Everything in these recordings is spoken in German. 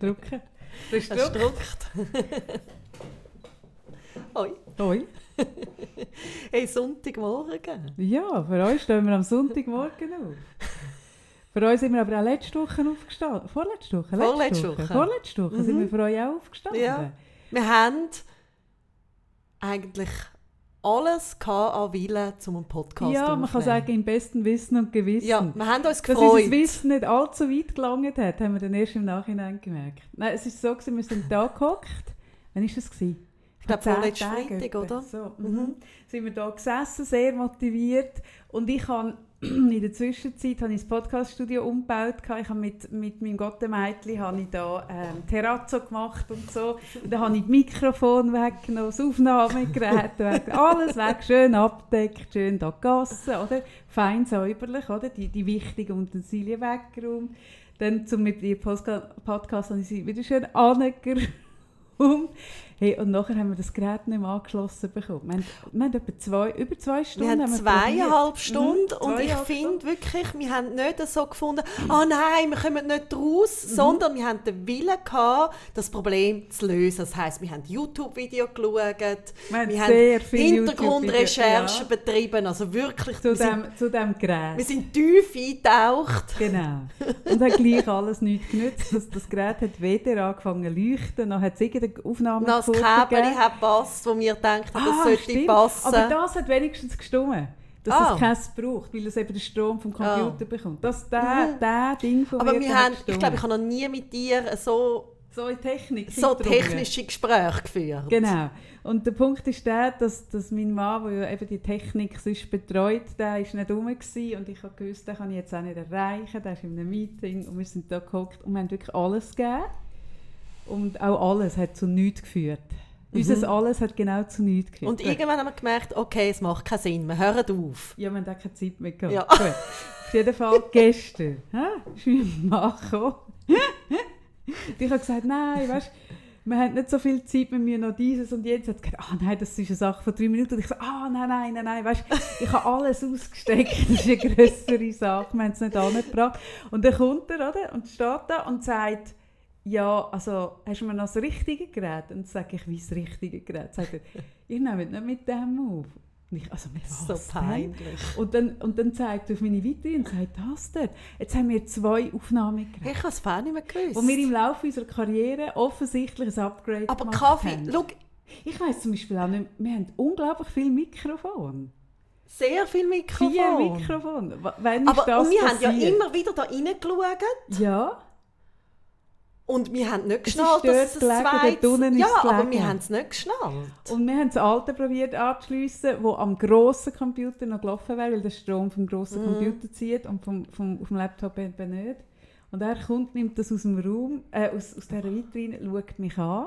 Drücken. Du hast gedrückt? Hoi. Hoi. Hey, Sonntagmorgen. Ja, für uns stehen wir am Sonntagmorgen auf. Für uns sind wir aber auch letzte Woche aufgestanden. Vorletzte Woche? Letzte Vorletzte Woche. Vorletzte Woche sind Mhm. wir für euch auch aufgestanden. Ja. Wir haben eigentlich alles an Willen, um einen Podcast Ja, man kann sagen, im besten Wissen und Gewissen. Ja, wir haben uns Dass gefreut. unser Wissen nicht allzu weit gelangt hat, haben wir dann erst im Nachhinein gemerkt. Nein, es ist so, gewesen, wir sind da gehockt. Wann war das? Gewesen? Ich glaube, Vor zehn vorletzten Tagen Freitag, etwa. oder? So, Mhm. mhm. Sind wir da gesessen, sehr motiviert. Und ich habe in der Zwischenzeit habe ich das Podcaststudio umgebaut. Ich habe mit, mit meinem Gottemädchen habe ich da ähm, Terrazzo gemacht und so. Und dann habe ich das Mikrofon weggenommen, das Aufnahmegerät weg, alles weg, schön abgedeckt, schön da gegessen, oder? Fein säuberlich, oder? Die, die wichtigen Utensilien weggeräumt. Dann zum mit dem Podcast habe ich sie wieder schön angeräumt. Hey, und nachher haben wir das Gerät nicht mehr angeschlossen bekommen. Wir haben, wir haben etwa zwei, über zwei Stunden. Wir haben haben zweieinhalb. Stunden Mhm, und ich finde wirklich, wir haben nicht so gefunden, ah nein, wir kommen nicht raus, Mhm. sondern wir haben den Willen gehabt, das Problem zu lösen. Das heisst, wir haben YouTube-Video geschaut, Wir haben wir haben Hintergrundrecherchen YouTube-Videos, betrieben, also wirklich, Zu wir, sind, dem, zu dem Gerät. wir sind tief eingetaucht. Genau. Und hat gleich alles nichts genützt. Das, das Gerät hat weder angefangen zu leuchten, noch hat es irgendeine Aufnahme Hat gepasst, wo wir dachten, das sollte stimmt. passen. Aber das hat wenigstens gestimmt. Dass Ah. es keins braucht, weil es eben den Strom vom Computer bekommt. Das, der, Mhm. der Ding von Aber mir, wir haben, ich glaube, ich habe noch nie mit dir so, So Technik. so technische Gespräche geführt. Genau. Und der Punkt ist der, dass, dass mein Mann, der ja eben die Technik sonst betreut, der ist nicht rum gewesen und ich habe gewusst, den kann ich jetzt auch nicht erreichen, der ist in einem Meeting und wir sind da gehockt und wir haben wirklich alles gegeben. Und auch alles hat zu nichts geführt. Unser alles hat genau zu nichts geführt. Mhm. Und irgendwann haben wir gemerkt, okay, es macht keinen Sinn, wir hören auf. Ja, wir haben auch keine Zeit mehr gehabt. Ja. Gut. Auf jeden Fall gestern hä, ist mein Mann gekommen. Ich habe gesagt, nein, weißt wir haben nicht so viel Zeit, wir müssen noch dieses und jenes. Hat gesagt, ah nein, das ist eine Sache von drei Minuten. Und ich so, ah nein, nein, nein, nein, weißt ich habe alles ausgesteckt, das ist eine größere Sache, wir haben es nicht angebracht. Und dann kommt er, oder, und steht da und sagt, ja, also hast du mir noch das richtige Gerät? Und dann sage ich, wie das richtige Gerät? Sagt er, ihr nehmt nicht mit dem auf. Und ich, also mit So was denn? peinlich. Und dann, und dann zeigt er auf meine Vitrine und sagt, das dort. Jetzt haben wir zwei Aufnahmen Hey, ich habe es nicht mehr gewusst. wo wir im Laufe unserer Karriere offensichtlich ein Upgrade Aber gemacht Kaffee, haben. schau, Ich weiss zum Beispiel auch nicht, wir haben unglaublich viele Mikrofone. sehr viel Mikrofon. Vier Mikrofone. W- Wann ist Aber das und wir haben ja passiert? immer wieder da reingeschaut Ja, und wir haben nicht geschnallt, dass es gelegen, zweites... unten Ja, es aber gelegen. wir haben es nicht geschnallt. und wir haben das alte probiert anzuschliessen, wo am grossen Computer noch gelaufen wäre, weil der Strom vom grossen Mhm. Computer zieht und vom, vom, auf dem Laptop eben nicht. Und er kommt, nimmt das aus dem Raum, äh, aus, aus dieser Vitrine, schaut mich an.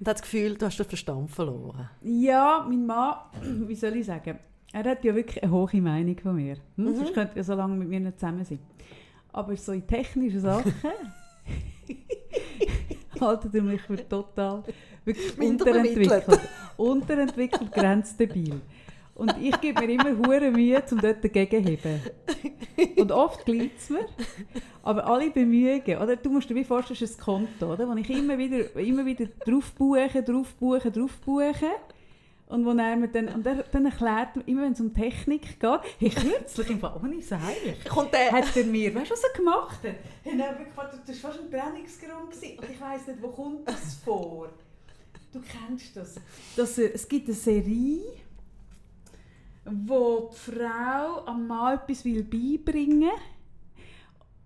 Und hat das Gefühl, du hast den Verstand verloren. Ja, mein Mann, wie soll ich sagen, er hat ja wirklich eine hohe Meinung von mir. Hm? Mhm. Sonst könnte er so lange mit mir nicht zusammen sein. Aber so in technischen Sachen haltet er mich für total wirklich unterentwickelt. unterentwickelt, grenzdebil. Und ich gebe mir immer hure Mühe, um dort dagegen zu heben. Und oft gelingt es mir. Aber alle Bemühungen, oder? Du musst dir wie vorstellen, es ist ein Konto, oder? Wo ich immer wieder, immer wieder drauf buche, drauf buche, drauf buche. Und, wo er mir dann, und er, dann erklärt er, immer wenn es um Technik geht, hey, kürzlich im Fall, ohne Seich, Kommt der... hat er mir, weißt du, was er gemacht hat? Er hat wirklich gefragt, das war fast ein Trainingsgrund gewesen. und ich weiss nicht, wo kommt das vor? Du kennst das. Dass er, es gibt eine Serie, wo die Frau am Mann etwas will beibringen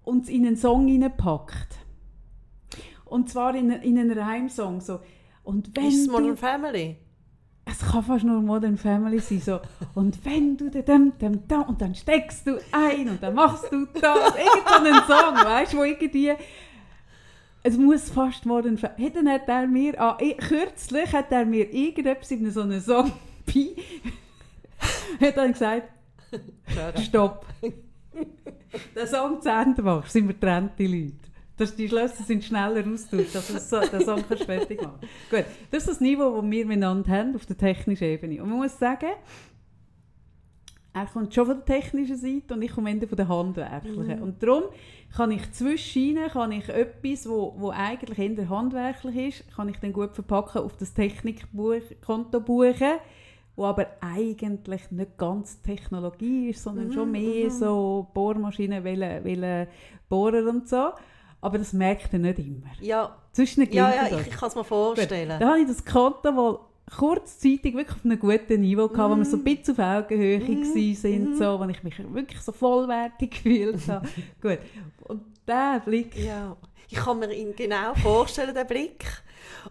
und es in einen Song hineinpackt. Und zwar in, in einen Reimsong. So. Und wenn Ist es du Modern Family? Es kann fast nur Modern Family sein. So. Und wenn du dem, dem, dem, und dann steckst du ein und dann machst du das. Irgend so einen Song, weißt du, wo irgendwie. Es muss fast Modern Family. Hey, dann hat er mir, ah, kürzlich hat er mir irgendetwas in so einem Song bei. hat dann gesagt, stopp. Den Song zu Ende machst, sind wir getrennte Leute. Das, die Schlösser sind schneller austauscht, als du so, den Song kannst fertig machen Gut, das ist das Niveau, das wir miteinander haben, auf der technischen Ebene. Und man muss sagen, er kommt schon von der technischen Seite und ich komme eher von der handwerklichen. Mhm. Und darum kann ich zwischen kann ich etwas, wo, wo eigentlich eher handwerklich ist, kann ich dann gut verpacken auf das Technikkonto buchen, wo aber eigentlich nicht ganz Technologie ist, sondern Mhm, schon mehr mhm. so Bohrmaschinen, wollen, wollen bohren und so. Aber das merkt er nicht immer. Ja, Zwischen ja, ja ich, ich kann es mir vorstellen. Da habe ich das Konto mal kurzzeitig wirklich auf einem guten Niveau gehabt, wo wir so ein bisschen auf Augenhöhe Mhm. mm. sind, Mhm. so, wo ich mich wirklich so vollwertig gefühlt habe. Gut. Und der Blick, Ja, ich kann mir ihn genau vorstellen, den Blick.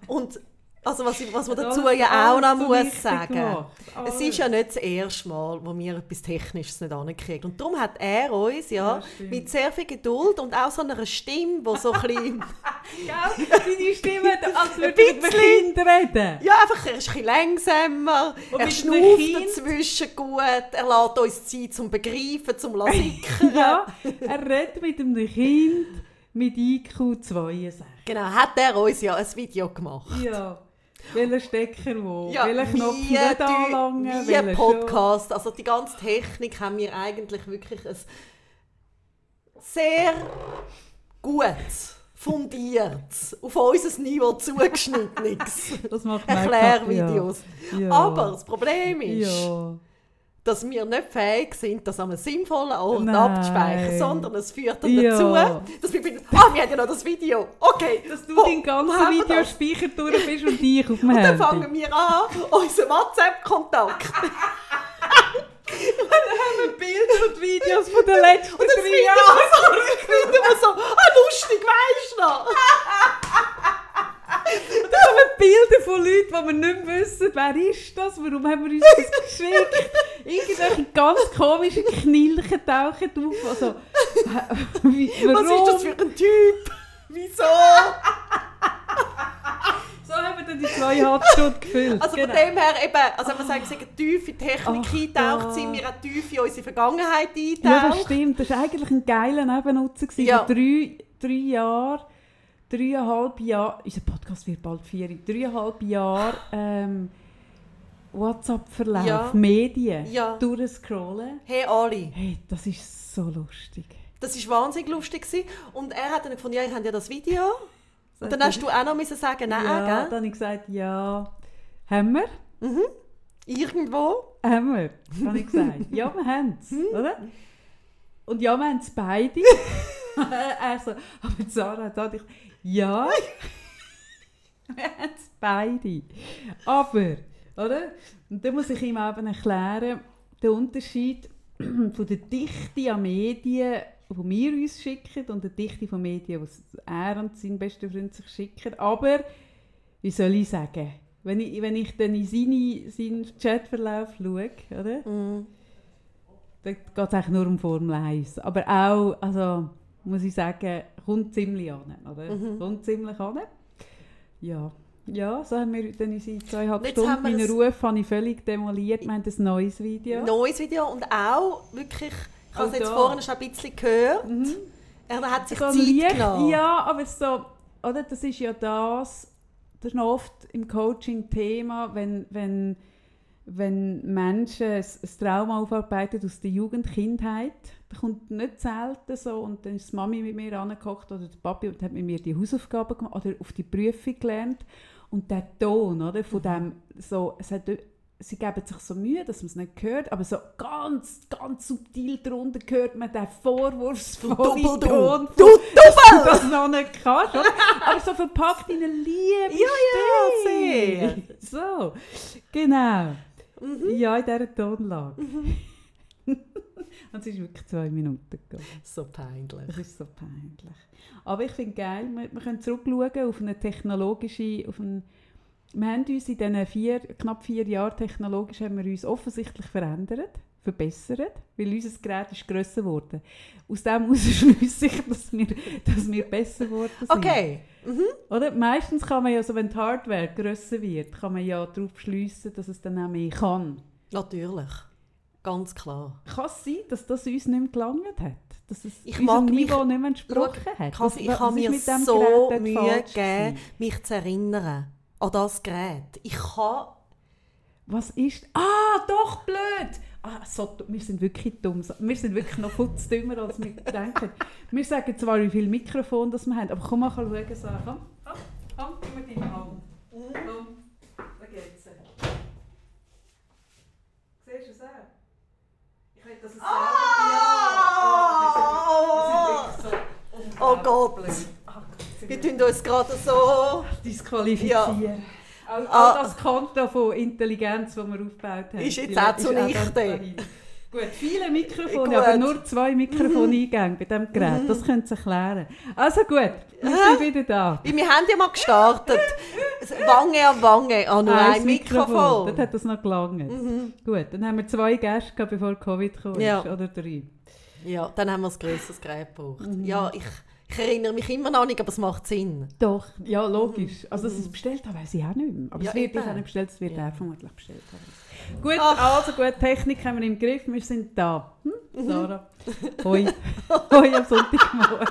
Und also was, ich, was man dazu ja auch noch so muss sagen. gemacht. Es ist ja nicht das erste Mal, wo wir etwas Technisches nicht ankriegen. Und darum hat er uns ja, Ja, mit sehr viel Geduld und auch so einer Stimme, die so ein bisschen, Gell? Deine Stimme, als würde Ein einem Kind reden. ja, einfach, er ist ein bisschen langsamer, Und er schnauft Kind- dazwischen gut, er lässt uns Zeit zum Begreifen, zum Sickern. Ja, er redet mit einem Kind mit IQ 62. Genau, hat er uns ja ein Video gemacht. Ja. Welcher Stecker wo? Ja, Welchen Knopf wie nicht anlangen? Wie ein Podcast. Also die ganze Technik haben wir eigentlich wirklich ein sehr gut, fundiert, auf unser Niveau zugeschnittenes Erklärvideos. Ja. Ja. Aber das Problem ist, Ja. Dass wir nicht fähig sind, das an einem sinnvollen Ort Nein. abzuspeichern, sondern es führt dann Ja. dazu, dass wir finden, ah, wir haben ja noch das Video. Okay, Dass du wo- haben wir das? Videospeicher durch bist und ich auf dem Und dann fangen wir an, unseren WhatsApp-Kontakt. Bilder und Videos von den letzten Und dann drei Jahren. wir so, finden wir so, ah, lustig, weisst du noch? Da kommen Bilder von Leuten, wo wir nicht mehr wissen, wer ist das, warum haben wir uns das geschickt. Irgendwelche ganz komischen Knilchen tauchen auf. Also, wie, warum? Was ist das für ein Typ? Wieso? So haben wir dann die zweieinhalb Stunden gefüllt. Also Genau. von dem her eben, also wenn wir sagen, wir sind tief in die Technik Ach, da. sind wir auch tief in unsere Vergangenheit Ja, das stimmt. Das war eigentlich ein geiler Nebennutzer. Ja. Drei, drei Jahren, dreieinhalb Jahre, unser Podcast wird bald vier, dreieinhalb Jahre ähm, WhatsApp-Verlauf, Ja. Medien, Ja. durchscrollen. Hey Ali, Hey, das ist so lustig. das war wahnsinnig lustig. gewesen. Und er hat dann gefunden, ja, ich habe ja das Video. Und dann hast du auch noch müssen sagen, nein, ja, gell? dann habe ich gesagt, ja, haben wir? Irgendwo. Haben wir, habe ich gesagt. Ja, wir haben es, Hm. oder? Und ja, wir haben es beide. er so, aber Sarah hat ich, ja, es beide. Aber, oder? Und da muss ich ihm eben erklären, den Unterschied von der Dichte an Medien, die wir uns schicken, und der Dichte von Medien, die er und sein bester Freund sich schicken. Aber, wie soll ich sagen, wenn ich, wenn ich dann in seine, seinen Chatverlauf schaue, oder? Mhm. Da geht es eigentlich nur um Formel 1. Aber auch, also, muss ich sagen, kommt ziemlich an. Oder? Mhm. Kommt ziemlich an. Ja. ja, so haben wir dann unsere zweieinhalb jetzt Stunden. Meinen ein- Ruf habe ich völlig demoliert. Wir haben ein neues Video. Neues Video und auch wirklich, ich habe es Auch jetzt vorhin schon ein bisschen gehört, Mhm. er hat sich So Zeit leicht, genommen. Ja, aber so, oder, das ist ja das, das ist noch oft im Coaching Thema, wenn, wenn, wenn Menschen ein, Trauma aufarbeiten aus der Jugend, Kindheit, da kommt nicht selten so und dann ist die Mami mit mir angekocht oder der Papi und hat mit mir die Hausaufgaben gemacht oder auf die Prüfung gelernt und der Ton oder, von dem, so, es hat, sie geben sich so Mühe, dass man es nicht hört, aber so ganz, ganz subtil darunter hört man den vorwurfsvollen du. Ton Du von- dass du das noch nicht kannst, oder? aber so verpackt in eine Liebe Ja, ja, Stimme. So, genau. Mhm. Ja, in dieser Tonlage. Und es ist wirklich zwei Minuten gegangen. So peinlich. Das ist so peinlich. Aber ich finde geil, wir, wir können zurückschauen auf eine technologische, auf ein, wir haben uns in diesen vier, knapp vier Jahren technologisch haben wir uns offensichtlich verändert, verbessert, weil unser Gerät ist grösser geworden. Aus dem heraus schließe ich, dass wir, dass wir besser geworden sind. Okay. Mhm. Oder? Meistens kann man ja, so, wenn die Hardware grösser wird, kann man ja darauf schliessen, dass es dann auch mehr kann. Natürlich. Ganz klar. Kann es sein, dass das uns nicht mehr gelangt hat? Dass es Ich mag mich- Niveau nicht mehr entsprochen hat? Kasi, Was- ich habe mir so Gerät Mühe gegeben, mich zu erinnern an das Gerät. Ich kann... Was ist... Ah, doch, blöd! Ah, so, wir sind wirklich dumm. Wir sind wirklich noch dümmer, als wir denken. Wir sagen zwar, wie viele Mikrofone das wir haben, aber komm mal schauen. So. Komm, komm, komm, gib mir deine Hand. Komm, da geht's. Siehst du es auch? Ich will, dass es Ah! Oh Gott. Wir tun uns gerade so... disqualifizieren. All, Ah. das Konto von Intelligenz, das wir aufgebaut haben. Ist jetzt auch zunichte. Gut, viele Mikrofone, Gut. aber nur zwei Mikrofoneingänge bei diesem Gerät. Das könnte sich erklären. Also gut, wir sind wieder da. Wir haben ja mal gestartet. Wange an Wange an nur ein, Dort Mikrofon. Mhm. hat das noch gelangt. Gut, dann haben wir zwei Gäste gehabt, bevor Covid kam. Ja. Oder drei. Ja, dann haben wir ein grösseres Gerät gebraucht. Mhm. Ja, ich, ich erinnere mich immer noch nicht, aber es macht Sinn. Doch, ja, logisch. Also, dass sie es bestellt haben, weiß ich auch nicht mehr. Aber Ja, es wird eben. ich auch nicht bestellt, es wird Ja. er vermutlich bestellt haben. Gut, Ach. also gut, Technik haben wir im Griff, wir sind da. Hm? Mhm. Sarah, hoi. hoi am Sonntagmorgen.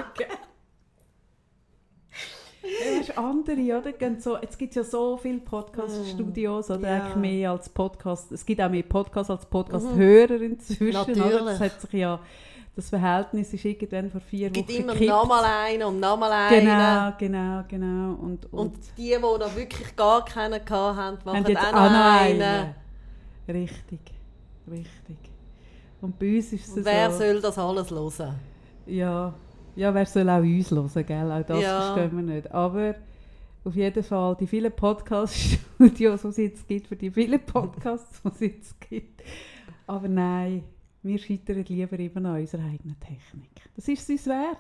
Ja, weisst, andere, oder? Gehen so, jetzt gibt es ja so viele Podcast-Studios, oder. Ja. eigentlich mehr als Podcast. Es gibt auch mehr Podcasts als Podcast-Hörer inzwischen. Oder? Mhm. Natürlich. Das hat sich ja, das Verhältnis ist irgendwann vor vier Es gibt Wochen immer nochmal einen und nochmal einen. Genau, genau, genau. Und, und, Und die, die noch wirklich gar keinen hatten, haben machen jetzt auch noch einen. einen. Richtig, richtig. Und bei uns ist es Und wer so... soll das alles hören? Ja, ja, wer soll auch uns hören, gell? Auch das Ja. verstehen wir nicht. Aber auf jeden Fall, die vielen Podcast-Studios, die es jetzt gibt, für die vielen Podcasts, die es jetzt gibt. Aber nein, wir scheitern lieber eben an unserer eigenen Technik. Das ist es uns wert.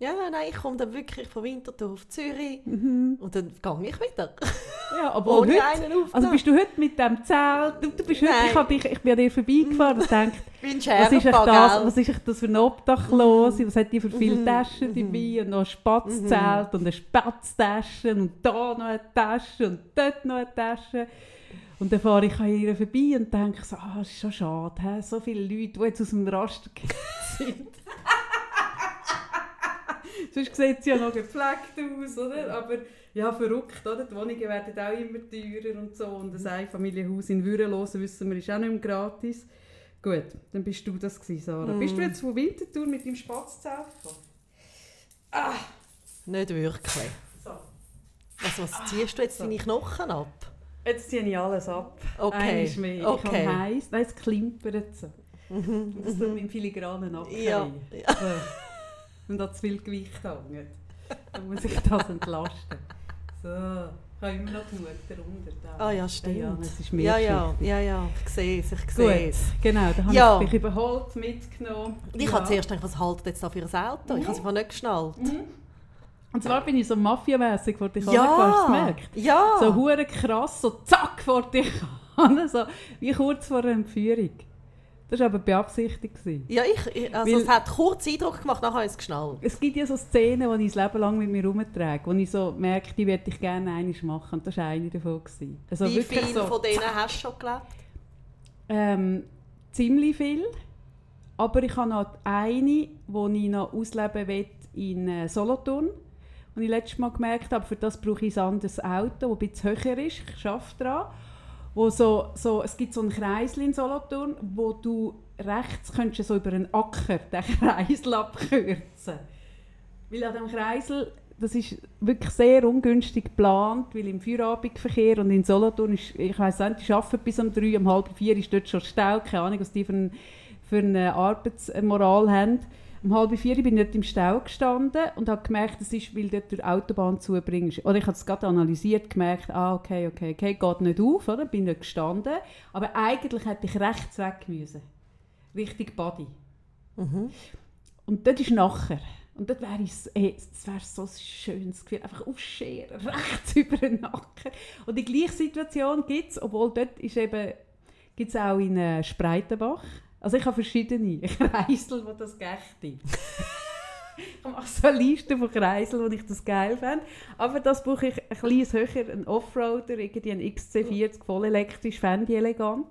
Ja, nein, ich komme dann wirklich von Winterthur auf Zürich Mhm. und dann gehe ich wieder. Ja, aber Ohne heute, einen also bist du heute mit dem Zelt, du, du bist heute, ich, hab dich, ich bin an dir vorbeigefahren und dachte, was ist, echt das, was ist echt das für ein Obdachlose, was hat die für viele Mhm. Taschen Mhm. dabei und noch ein Spatzzelt und eine Spatztasche und da noch eine Tasche und dort noch eine Tasche. Und dann fahre ich an ihr vorbei und denke so, ah, das ist schon schade, hä? so viele Leute, die jetzt aus dem Raster sind. Sonst sieht sie ja noch gepflegt aus, oder? Aber ja, verrückt, oder? Die Wohnungen werden auch immer teurer und so. Und ein Einfamilienhaus in Würenlosen, wissen wir, ist auch nicht mehr gratis. Gut, dann bist du das gewesen, Sarah. Mm. Bist du jetzt von Winterthur mit deinem Spatzzelt gekommen? Ah, Nicht wirklich. so. Also, was ziehst du jetzt so. deine Knochen ab? Jetzt ziehe ich alles ab. Okay. Mehr. Ich Okay. habe heiß. Nein, es klimpert so. Mhm. Das tut mit filigranen Nacken. Ja. weh. So. Und da zu viel Gewicht hängt. Dann muss ich das entlasten. So. Ich habe immer noch die Mutter unter da. Ah ja, stimmt. Ja, es ist Ja, ja, Mehrschicht. ja, ja, ich sehe es, ich sehe es. genau. Da habe Ja. ich dich überholt, mitgenommen. Ich ja. habe zuerst gedacht, was haltet jetzt da für ein Auto? Ich habe es einfach nicht geschnallt. Und zwar bin ich so mafiamässig vor dich angefahren, hast du es gemerkt? ja. So hure krass, so zack vor dich an, so wie kurz vor einer Entführung. Das war aber beabsichtigt. ja, ich, also Weil- es hat kurz Eindruck gemacht, nachher habe ich es geschnallt. Es gibt ja so Szenen, die ich das Leben lang mit mir herumtrage, wo ich so merke, die würde ich gerne einmal machen. Und das war eine davon. Also Wie viele so, von denen hast du schon gelebt? Ähm, ziemlich viel. Aber ich habe noch eine, die ich noch ausleben will in äh, Solothurn. Und ich letztes Mal gemerkt habe, für das brauche ich ein anderes Auto, das bisschen höher ist. Ich arbeite daran. Wo so, so, es gibt so einen Kreisel in Solothurn, wo du rechts könntest so über einen Acker den Kreisel abkürzen. Weil an dem Kreisel, das ist wirklich sehr ungünstig geplant, weil im Feierabendverkehr und in Solothurn ist, ich weiss nicht, die arbeiten bis um drei, um halb vier ist dort schon Stau, keine Ahnung, was die für, ein, für eine Arbeitsmoral haben. Um halb vier bin ich dort im Stau gestanden und habe gemerkt, das ist, weil dort die Autobahn zubringst. Oder ich habe es gerade analysiert, gemerkt, ah, okay, okay, okay, geht nicht auf, oder? bin dort gestanden. Aber eigentlich hätte ich rechts weg müssen. Richtung Body. Mhm. Und dort ist nachher. Und dort wäre es hey, das wäre so ein schönes Gefühl. Einfach aufscheren, rechts über den Nacken. Und die gleiche Situation gibt es, obwohl dort ist eben, gibt es auch in äh, Spreitenbach. Also ich habe verschiedene Kreisel, die das gächte. ich mache so eine Liste von Kreiseln, wo ich das geil fände. Aber das brauche ich ein kleines höher, einen Offroader, irgendwie ein XC40 voll elektrisch, fände ich elegant.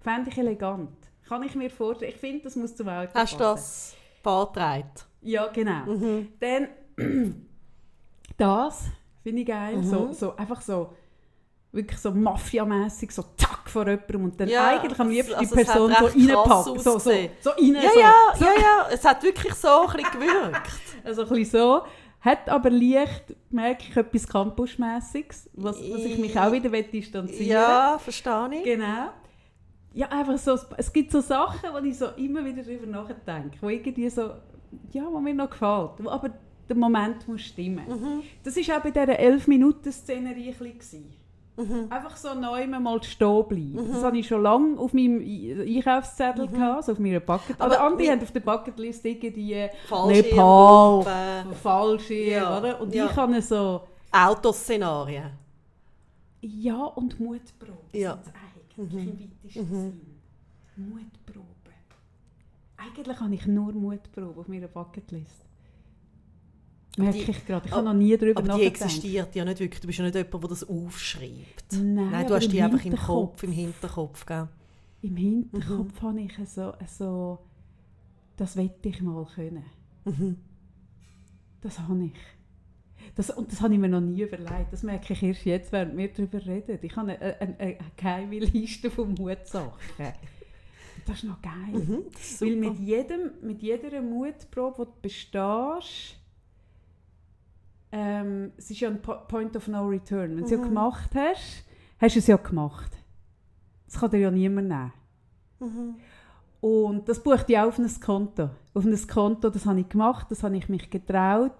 Fände ich elegant. Kann ich mir vorstellen. Ich finde, das muss zum Auto Hast du das beantragt? Ja, genau. Mhm. Dann das finde ich geil. Mhm. So, so, einfach so, wirklich so mafiamässig, so zack vor jemandem und dann Ja, eigentlich am liebsten also die Person so reinpackt. So, so, so rein, Ja, so. ja, so. ja, ja. Es hat wirklich so ein bisschen gewirkt. Also ein bisschen so. Hat aber leicht, merke ich, etwas Campusmässiges, was, was ich mich auch wieder distanzieren Ja, verstehe ich. Genau. Ja, einfach so, es gibt so Sachen, wo ich so immer wieder darüber nachdenke, wo irgendwie so, ja, wo mir noch gefällt, aber der Moment muss stimmen. Mhm. Das war auch bei dieser 11-Minuten-Szenerie ein bisschen. Mhm. Einfach so neu mal stehen bleiben. Das hatte ich schon lange auf meinem Einkaufszettel, gehabt, also auf meiner Bucket. Mhm. Aber Aber andere haben auf der Bucketlist irgendwie Nepal, Fallschirm, Ja, oder? Und ja. ich habe so, Autoszenarien. ja und Mutprobe Ja. sind eigentlich im weitesten Sinn. Mutprobe. Eigentlich habe ich nur Mutprobe auf meiner Bucketlist. Merke die- ich gerade. Ich aber- habe noch nie darüber Aber die nachgedacht. existiert ja nicht wirklich. Du bist ja nicht jemand, der das aufschreibt. Nein, Nein, du aber hast die einfach im Hinterkopf. Kopf, im Hinterkopf. Gell? Im Hinterkopf habe ich so, so, das wette ich mal können. Mhm. Das habe ich. Das, und das habe ich mir noch nie überlegt. Das merke ich erst jetzt, während wir darüber reden. Ich habe eine, eine, eine geheime Liste von Mutsachen. Das ist noch geil. Mhm, ist Weil mit, jedem, mit jeder Mutprobe, die du bestehst, ähm, es ist ja ein Po- Point of No Return. Wenn du es ja Mhm. gemacht hast, hast du es ja gemacht. Das kann dir ja niemand nehmen. Mhm. Und das bucht ich auch auf ein Konto. Auf ein Konto, das habe ich gemacht, das habe ich mich getraut.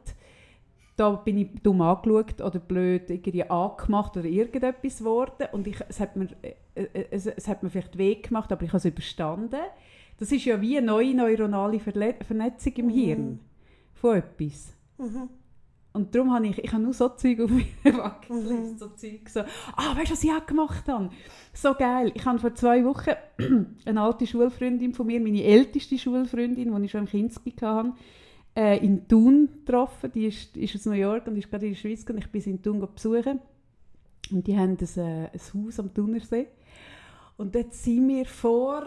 Da bin ich dumm angeschaut oder blöd irgendwie angemacht oder irgendetwas geworden. Und ich, es, hat mir, äh, äh, es, es hat mir vielleicht weh gemacht, aber ich habe es überstanden. Das ist ja wie eine neue neuronale Verle Vernetzung im Hirn von etwas. Mhm. Und darum habe ich, ich habe nur so Zeug auf meiner Bucketlist, so Zeug so, ah, weißt du, was ich auch gemacht habe? So geil. Ich habe vor zwei Wochen eine alte Schulfreundin von mir, meine älteste Schulfreundin, die ich schon im Kinski hatte, äh, in Thun getroffen. Die ist, ist aus New York und ist gerade in der Schweiz und ich bin sie in Thun besuchen. Und die haben ein, äh, ein Haus am Thunersee. Und dort sind wir vor,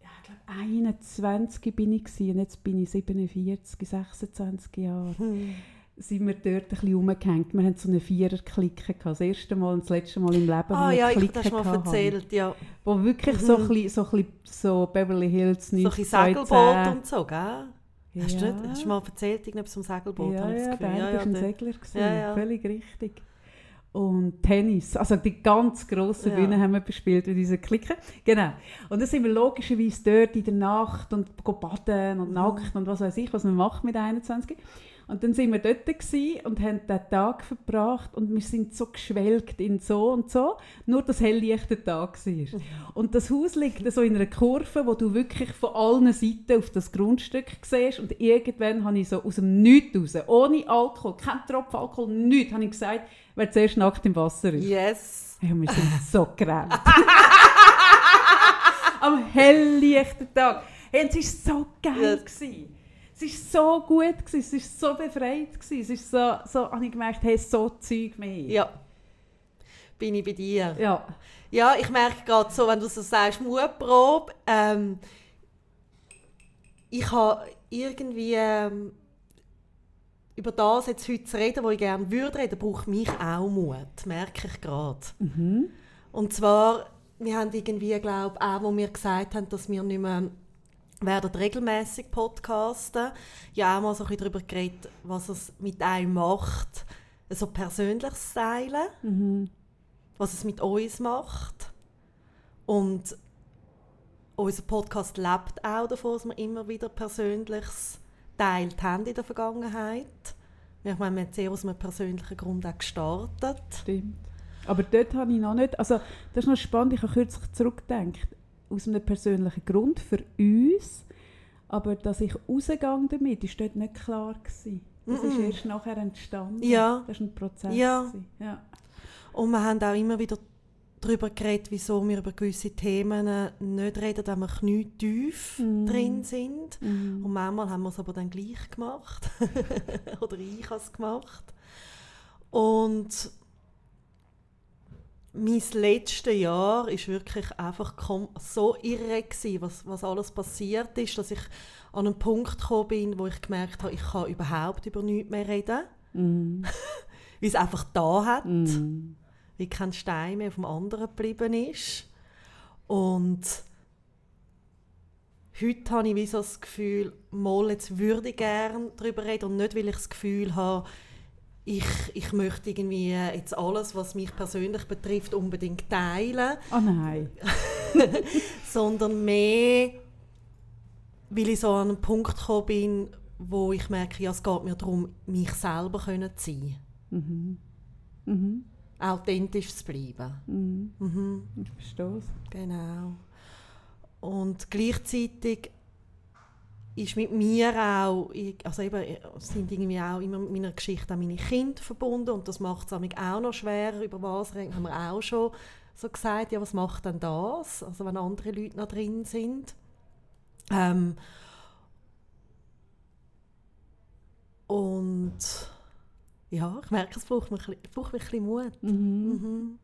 ja, ich glaube 21 bin ich gewesen, und jetzt bin ich 47, 26 Jahre Mhm. Sind wir dort ein bisschen rumgehängt. Wir hatten so eine Vierer-Clique. Das erste Mal und das letzte Mal im Leben. Ah ja, ich habe das mal erzählt. Ja. Wo wirklich so, ein bisschen, so, ein bisschen so Beverly Hills So ein 90 bisschen Segelboot und so, gell? Hast, du nicht, hast du mal erzählt, irgendetwas vom Segelboot? Ja, ja, der war ein der- Segler. Ja, ja. Völlig richtig. Und Tennis. Also die ganz grossen Ja. Bühnen haben wir bespielt mit dieser Clique. Genau. Und dann sind wir logischerweise dort in der Nacht und baden Mhm. und nackt und was weiß ich, was man macht mit 21. Und dann sind wir dort und haben den Tag verbracht und wir sind so geschwelgt in so und so, nur dass helllicht der Tag war. Mhm. Und das Haus liegt so in einer Kurve, wo du wirklich von allen Seiten auf das Grundstück siehst und irgendwann habe ich so aus dem Nichts raus, ohne Alkohol, kein Tropfen Alkohol, nichts, habe ich gesagt, wer zuerst nackt im Wasser ist. Yes. Ja, wir sind so gerannt. Am helllichten Tag. Hey, und es war so geil. Gewesen. Es war so gut, gewesen, es war so befreit. gewesen. Es ist so, so habe ich gemerkt, hey, so Zeug mehr. Ja. Bin ich bei dir. ja. Ja, ich merke gerade so, wenn du so sagst, Mutprobe, ähm, ich habe irgendwie ähm, über das jetzt heute zu reden, wo ich gerne würde reden, braucht mich auch Mut, merke ich gerade. Mhm. Und zwar, wir haben irgendwie, glaube auch, wo wir gesagt haben, dass wir nicht mehr werden regelmäßig podcasten, ja auch mal so ein bisschen darüber geredet, was es mit einem macht, so persönliches Teilen Mhm. was es mit uns macht. Und unser Podcast lebt auch davon, dass wir immer wieder Persönliches teilt haben in der Vergangenheit. Ich meine, wir haben sehr aus einem persönlichen Grund auch gestartet. Stimmt. Aber dort habe ich noch nicht, also das ist noch spannend, ich habe kürzlich zurückgedacht, aus einem persönlichen Grund für uns, aber dass ich rausgegangen damit, ist dort nicht klar gewesen. Das ist Mhm. erst nachher entstanden. Ja. Das war ein Prozess. Ja. ja. Und wir haben auch immer wieder darüber geredet, wieso wir über gewisse Themen nicht reden, wenn wir knietief Mhm. drin sind. Mhm. Und manchmal haben wir es aber dann gleich gemacht. Oder ich habe es gemacht. Und mein letztes Jahr ist wirklich einfach so irre gewesen, was, was alles passiert ist, dass ich an einen Punkt gekommen bin, wo ich gemerkt habe, ich kann überhaupt über nichts mehr reden, Mhm. weil es einfach da hat. Mhm. wie kein Stein mehr auf dem anderen geblieben ist. Und heute habe ich wie so das Gefühl, mal jetzt würde ich gerne darüber reden und nicht, weil ich das Gefühl habe, ich, ich möchte irgendwie jetzt alles, was mich persönlich betrifft, unbedingt teilen. Oh nein. sondern mehr, weil ich so an einen Punkt gekommen bin, wo ich merke, ja, es geht mir darum, mich selber können zu sein. Mhm. Mhm. Authentisch zu bleiben. Mhm. Mhm. Ich verstehe es. Genau. Und gleichzeitig ist mit mir auch, also eben, sind irgendwie auch immer mit meiner Geschichte auch meine Kinder verbunden und das macht es auch noch schwerer, über was reden, haben wir auch schon so gesagt, ja, was macht denn das, also wenn andere Leute noch drin sind. Ähm, und ja, ich merke, es braucht mir, es braucht mir ein bisschen Mut. Mhm.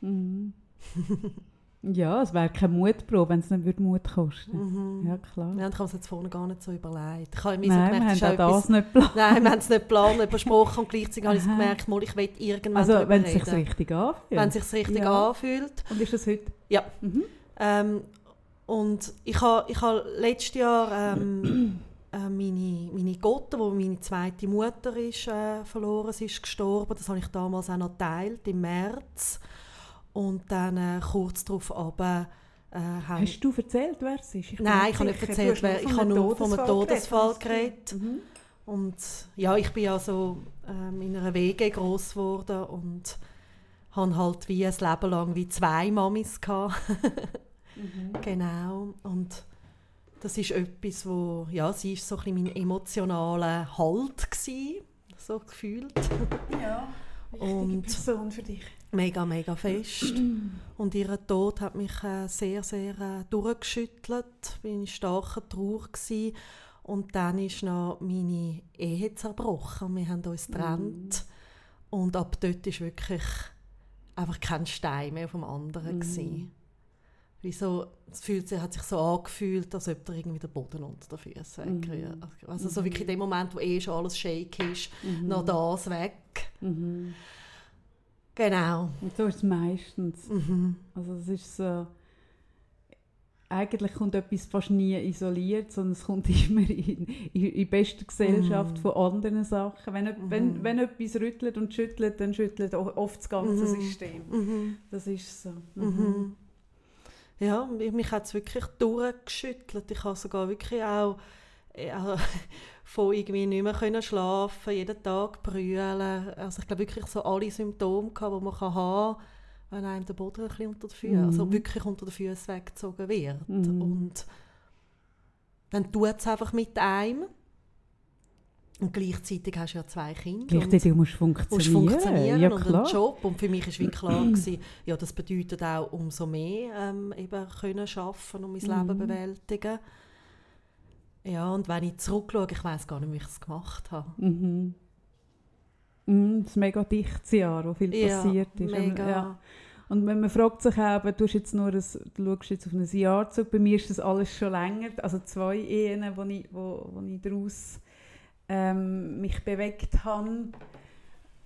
Mhm. ja, es wäre keine Mutprobe, wenn es nicht Mut kosten Mhm. Ja, klar. Ja, ich habe es jetzt vorne gar nicht so überlegt. Ich habe mir Nein, so gemerkt, wir haben auch das nicht geplant. Nein, wir haben es nicht geplant, besprochen und gleichzeitig habe ich gemerkt, mal, ich will irgendwann Also, wenn es sich richtig anfühlt. Wenn es sich richtig Ja. anfühlt. Und ist das heute? Ja. Mhm. Ähm, und ich habe ich ha letztes Jahr ähm, äh, meine, meine Gotte, wo meine zweite Mutter ist, äh, verloren sie ist gestorben. Das habe ich damals auch noch geteilt, im März. Und dann äh, kurz darauf aber äh, haben- Hast du erzählt, wer es ist? Ich Nein, ich habe nicht erzählt, wer- ich habe nur von einem Todesfall geredet. geredet. Mhm. Und ja, ich bin also ähm, in einer WG groß geworden und hatte halt wie ein Leben lang wie zwei Mamis gehabt. Mhm. genau. Und das ist etwas, wo ja, sie ist so ein bisschen mein emotionaler Halt gsi, so gefühlt. Ja, wichtige Und- Person für dich. Mega, mega fest. Und ihr Tod hat mich äh, sehr, sehr äh, durchgeschüttelt. Bin in starker Trauer. Und dann ist noch meine Ehe zerbrochen. Wir haben uns getrennt. Und ab dort ist wirklich einfach kein Stein mehr auf dem anderen Mhm. gsi. Wie so, es fühlt sich, hat sich so angefühlt, als ob da irgendwie der Boden unter den Füßen Mhm. Also so Mhm. wirklich in dem Moment, wo eh schon alles shake ist, Mhm. noch das weg. Mhm. Genau. Und so ist es meistens. Mhm. Also es ist so... Eigentlich kommt etwas fast nie isoliert, sondern es kommt immer in, in, in bester Gesellschaft Mhm. von anderen Sachen. Wenn, e- wenn, Mhm. wenn etwas rüttelt und schüttelt, dann schüttelt oft das ganze Mhm. System. Mhm. Das ist so. Mhm. Ja, mich mich hat es wirklich durchgeschüttelt. Ich habe sogar wirklich auch ja, von irgendwie nicht mehr können schlafen, jeden Tag brüllen. Also ich glaube wirklich so alle Symptome, gehabt, die man kann haben kann, wenn einem der Boden ein bisschen unter den Füßen, Mhm. also wirklich unter den Füßen weggezogen wird. Mhm. Und dann tut es einfach mit einem. Und gleichzeitig hast du ja zwei Kinder. und- Gleichzeitig musst du musst funktionieren. funktionieren ja, und einen Job. Und für mich war wie klar, gewesen, ja, das bedeutet auch umso mehr ähm, eben können arbeiten und mein Mhm. Leben bewältigen. Ja, und wenn ich zurückschaue, ich weiß gar nicht, wie ich es gemacht habe. Mhm. Mhm, das mega dichtes Jahr, wo viel Ja, passiert ist. Mega. Ja. Und wenn man fragt sich eben, du, jetzt nur ein, du schaust jetzt auf ein Jahr zurück, bei mir ist das alles schon länger, also zwei Ehen, wo ich, wo, wo ich daraus ähm, mich bewegt habe.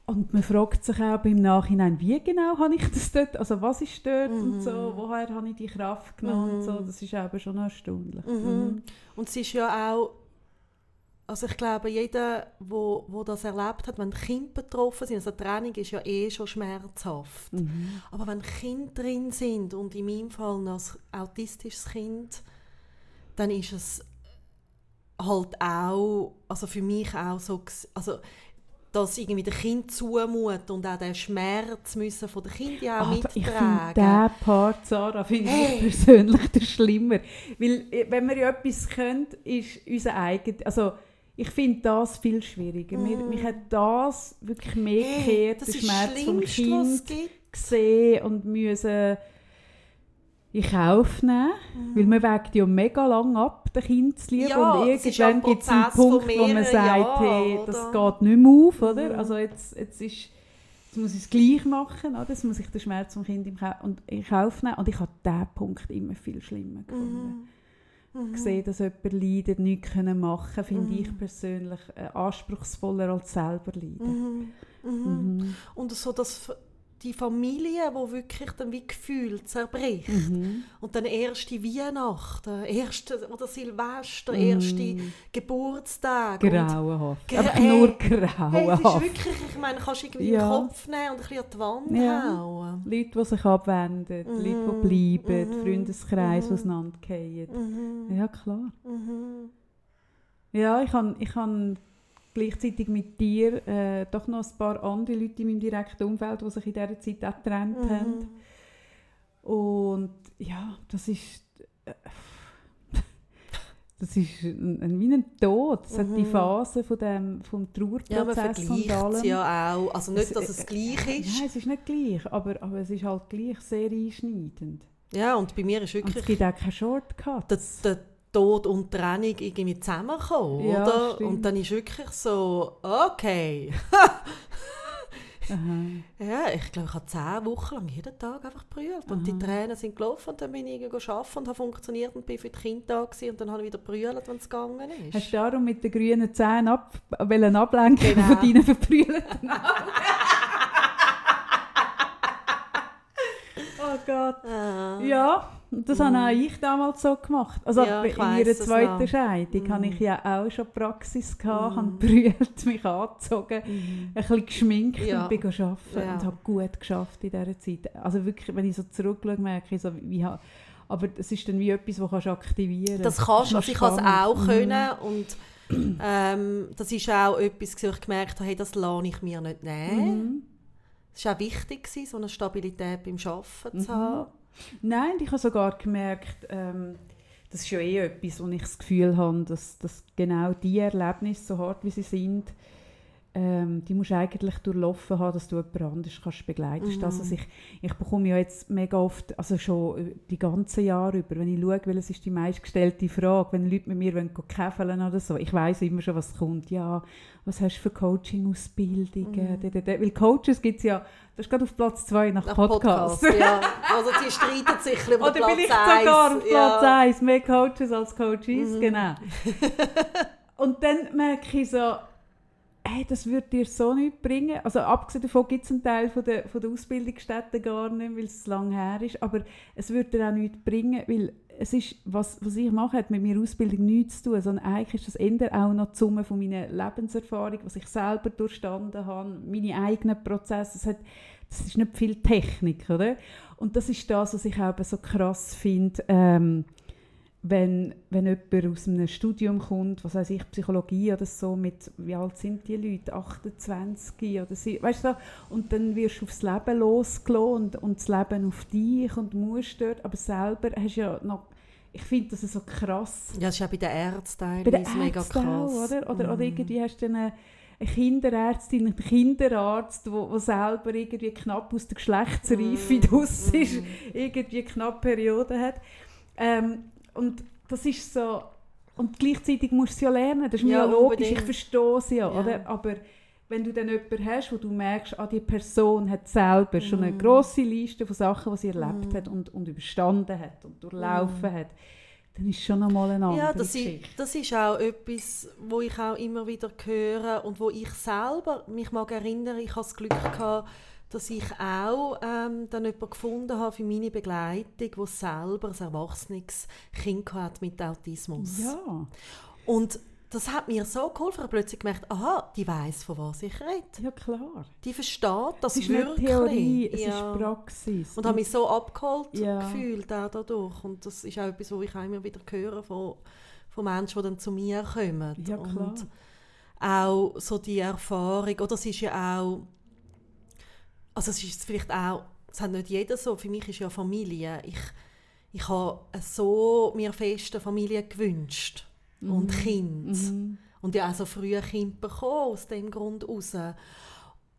Und man fragt sich auch im Nachhinein, wie genau habe ich das dort, also was ist dort und Mhm. so, woher habe ich die Kraft genommen und so, Mhm. das ist eben schon erstaunlich. Mhm. Und es ist ja auch, also ich glaube, jeder, wo, wo das erlebt hat, wenn Kinder betroffen sind, also Trennung ist ja eh schon schmerzhaft. Mhm. Aber wenn Kinder drin sind und in meinem Fall noch ein autistisches Kind, dann ist es halt auch, also für mich auch so, also dass irgendwie der Kind zumut und auch den Schmerz müssen von der Kind ja auch Ah, ich finde mittragen. diesen Part, Sarah, finde Hey. ich persönlich der schlimmer. Weil, äh, wenn wir ja etwas können, ist unser eigenes, also ich finde das viel schwieriger. Mir, Mm. mich hat das wirklich mehr Hey, gekehrt, das ist Schmerz das vom Kind gesehen und müssen in Kauf nehmen. Weil Mhm. man wägt ja mega lang ab, den Kind zu lieben. Ja, und ja irgendwann gibt es einen Punkt, wo man mehreren sagt, Jahren, hey, das oder? geht nicht mehr auf. Oder? Mhm. Also jetzt, jetzt, ist, jetzt muss ich es gleich machen. Oder? Jetzt muss ich den Schmerz vom Kind im Kauf, und in Kauf nehmen. Und ich habe diesen Punkt immer viel schlimmer gefunden. Mhm. Mhm. Gesehen, dass jemand leidet, nichts können machen finde Mhm. ich persönlich äh, anspruchsvoller als selber leiden. Mhm. Mhm. Mhm. Und so das, die Familie, wo wirklich dann wie Gefühl zerbricht. Mhm. Und dann erste Weihnachten, erste oder Silvester, Mhm. erste Geburtstag. Grauenhaft. Gra- hey, nur hey, es ist grauenhaft. wirklich, ich meine, kannst du irgendwie Ja. den Kopf nehmen und ein bisschen an die Wand Ja. hauen. Leute, die sich abwenden, Mhm. Leute, die bleiben, Mhm. Freundeskreis, die Mhm. auseinandergehen. Mhm. Ja, klar. Mhm. Ja, ich habe ich han gleichzeitig mit dir äh, doch noch ein paar andere Leute in meinem direkten Umfeld, die sich in dieser Zeit auch getrennt haben. Mhm. Und ja, das ist... Äh, das ist ein, ein, wie ein Tod. Es hat die Mhm. Phase von dem, vom Ja, man Trauerprozess und vergleicht allem. es ja auch. Also nicht, dass es äh, gleich ist. Nein, es ist nicht gleich, aber, aber es ist halt gleich sehr einschneidend. Ja, und bei mir ist Und es wirklich gibt auch keine Shortcuts. der, der Tod und Trennung irgendwie zusammengekommen, Ja, oder? stimmt. Und dann ist wirklich so, okay. Ja, ich glaube, ich habe zehn Wochen lang jeden Tag einfach brüllt. Und die. Tränen sind gelaufen und dann bin ich arbeiten und habe funktioniert und bin für die Kinder da gewesen, und dann habe ich wieder brüllt, wenn es gegangen ist. Hast du darum mit den grünen Zähnen ab, ablenken Genau. von deinen verbrüllten Oh Gott. Ah. Ja, das Mhm. habe auch ich damals so gemacht. Also Ja, in ihrer zweiten. Scheidung Mhm. hatte ich ja auch schon Praxis, gehabt, Mhm. habe brüllt, mich angezogen, Mhm. ein bisschen geschminkt Ja. und bin arbeiten Ja. und habe gut geschafft in dieser Zeit. Also wirklich, wenn ich so zurückschaue, merke ich so, wie, ha- aber es ist dann wie etwas, das kannst du aktivieren Das kannst du, also ich kann es auch Mhm. können und ähm, das ist auch etwas, wo ich gemerkt habe, hey, das lasse ich mir nicht nehmen. Mhm. Es war auch wichtig, so eine Stabilität beim Arbeiten Mhm. zu haben. Nein, ich habe sogar gemerkt, ähm, das ist ja eh etwas, wo ich das Gefühl habe, dass, dass genau die Erlebnisse, so hart wie sie sind, ähm, die musst du eigentlich durchlaufen haben, dass du jemand anderes kannst begleiten kannst. Mhm. Also ich, ich bekomme ja jetzt mega oft, also schon die ganzen Jahre über, wenn ich schaue, welches ist die meistgestellte Frage, wenn Leute mit mir wollen käfeln oder so, ich weiß immer schon, was kommt. Ja, was hast du für Coaching-Ausbildungen? Mhm. Weil Coaches gibt es ja, das ist gerade auf Platz zwei nach, Nach Podcasts. ja. Also die streiten sich den Oder Platz vielleicht eins. sogar auf Platz ja. 1, mehr Coaches als Coaches, Mhm. genau. Und dann merke ich so, hey, das würde dir so nichts bringen. Also abgesehen davon gibt es einen Teil von der, von der Ausbildungsstätten gar nicht, weil es lang her ist, aber es würde dir auch nichts bringen, weil es ist, was, was ich mache, hat mit meiner Ausbildung nichts zu tun, sondern eigentlich ist das eher auch noch die Summe von meiner Lebenserfahrung, was ich selber durchstanden habe, meine eigenen Prozesse. Es hat, das ist nicht viel Technik, oder? Und das ist das, was ich eben so krass finde, ähm, wenn, wenn jemand aus einem Studium kommt, was weiß ich, Psychologie oder so, mit, wie alt sind die Leute, 28 oder so, weißt du, und dann wirst du aufs Leben losgelassen und, und das Leben auf dich und musst dort, aber selber hast du ja noch, ich finde das so krass, Ja, das ist ja bei den Ärzten bei den teilweise mega Ärzten krass. auch, oder? Oder, oder Mhm. irgendwie hast du eine, eine Kinderärztin, einen Kinderarzt, der wo, wo selber irgendwie knapp aus der Geschlechtsreife draus ist, Mhm. irgendwie knapp Periode hat. Ähm, und das ist so... Und gleichzeitig musst du es ja lernen, das ist mir Ja, ja logisch, unbedingt. ich verstehe es ja, Ja. oder? Aber wenn du dann jemanden hast, wo du merkst, ah, die Person hat selber schon eine Mhm. grosse Liste von Sachen, die sie erlebt Mhm. hat und, und überstanden hat und durchlaufen Mhm. hat, dann ist schon nochmal eine andere Ja, das Geschichte. ist, das ist auch etwas, wo ich auch immer wieder höre und wo ich selber mich mag erinnern, ich hatte das Glück gehabt, dass ich auch ähm, dann jemanden gefunden habe für meine Begleitung, wo selber ein erwachsenes Kind hat mit Autismus. Ja, Und das hat mir so geholfen, ich habe plötzlich gemerkt, aha, die weiß von was ich rede. ja klar. Die versteht das Es ist wirklich. nicht Theorie, es Ja. ist Praxis. Und habe mich so abgeholt Ja. gefühlt auch dadurch. Und das ist auch etwas, was ich auch immer wieder höre von, von Menschen, die dann zu mir kommen. Ja, klar. Und auch so die Erfahrung, oder es ist ja auch, also es ist vielleicht auch, es hat nicht jeder so, für mich ist ja Familie, ich, ich habe so mir feste Familie gewünscht und Kind. Mhm. Und ja auch so früh ein Kind bekommen, aus dem Grund raus.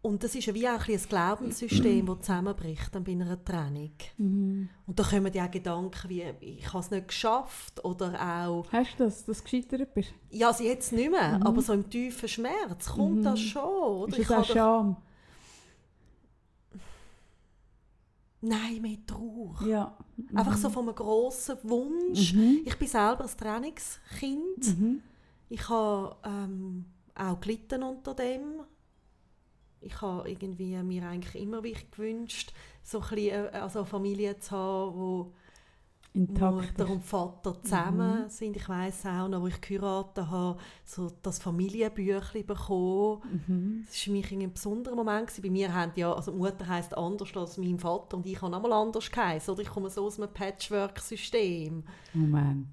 Und das ist ja wie auch ein, ein Glaubenssystem, das zusammenbricht dann bei einer Trennung. Mhm. Und da kommen ja auch Gedanken wie, ich habe es nicht geschafft oder auch, Hast du das, dass du gescheitert bist? ja, also jetzt nicht mehr, aber so im tiefen Schmerz kommt das schon. Oder? Ist Ich das auch habe doch- Scham? Nein, mehr Trauer. Ja. Einfach so von einem grossen Wunsch. Mhm. Ich bin selber ein Trainingskind. Mhm. Ich habe ähm, auch gelitten unter dem. Ich ich habe irgendwie mir eigentlich immer gewünscht, so ein bisschen, äh, also eine Familie zu haben, wo Intakt. Mutter und Vater zusammen mhm. sind. Ich weiß auch noch, wo ich geheiratet habe, so das Familienbüchlein bekommen. Mhm. Das war für mich ein besonderer Moment. Gewesen. Bei mir haben ja, also Mutter heisst anders als mein Vater und ich habe nochmal anders geheißen. Oder ich komme so aus einem Patchwork-System. Moment.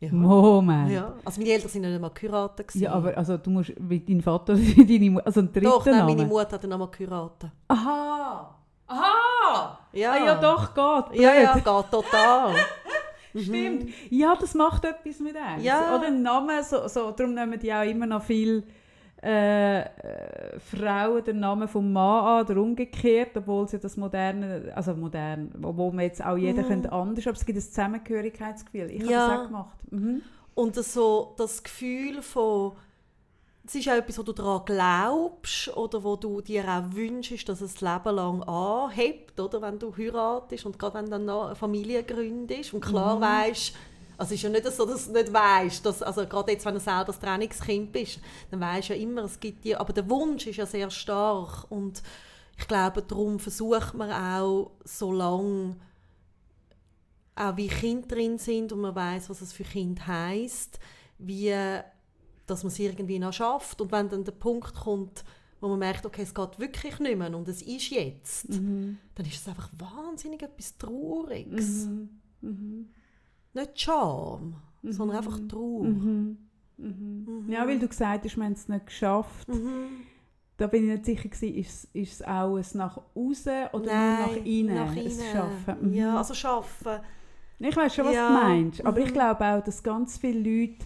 Ja. Moment. Ja. Also meine Eltern sind nicht einmal geheiratet. gewesen. Ja, aber also, du musst mit deinem Vater deine Mutter, also ein dritter Doch, nein, meine Mutter hat dann einmal geheiratet. Aha! Aha! Ja, Ah, ja doch, geht. Ja, ja, blöd. geht total. Stimmt. Ja, das macht etwas mit einem. Ja. Oder ein Name, so, so, darum nehmen die auch immer noch viel äh, äh, Frauen den Namen vom Mann an oder umgekehrt, obwohl sie das moderne, also modern, obwohl man jetzt auch jeder Mhm. könnte anders, aber es gibt ein Zusammengehörigkeitsgefühl. Ich Ja. habe das auch gemacht. Mhm. Und das so das Gefühl von, es ist auch etwas, wo du daran glaubst oder wo du dir auch wünschst, dass es das Leben lang anhebt, oder? wenn du heiratest und gerade wenn du dann noch eine Familie gründest und klar Mhm. weisst, also es ist ja nicht so, dass du nicht weißt, dass, also gerade jetzt, wenn du selber das Trainingskind bist, dann weißt du ja immer, es gibt dir, aber der Wunsch ist ja sehr stark und ich glaube, darum versucht man auch so lange auch wie Kinder drin sind und man weiß, was es für Kind heißt, wie dass man es irgendwie noch schafft und wenn dann der Punkt kommt, wo man merkt, okay, es geht wirklich nicht mehr und es ist jetzt, Mhm. dann ist es einfach wahnsinnig etwas Trauriges. Mhm. Mhm. Nicht Scham, sondern einfach Trauer. Mhm. Mhm. Ja, weil du gesagt hast, wir haben es nicht geschafft. Mhm. Da bin ich nicht sicher gewesen, ist, ist es auch ein nach außen oder Nein, nur nach innen, nach. Schaffen? Mhm. Ja, also schaffen. Ich weiß schon, was Ja, du meinst. Aber ich mhm. glaube auch, dass ganz viele Leute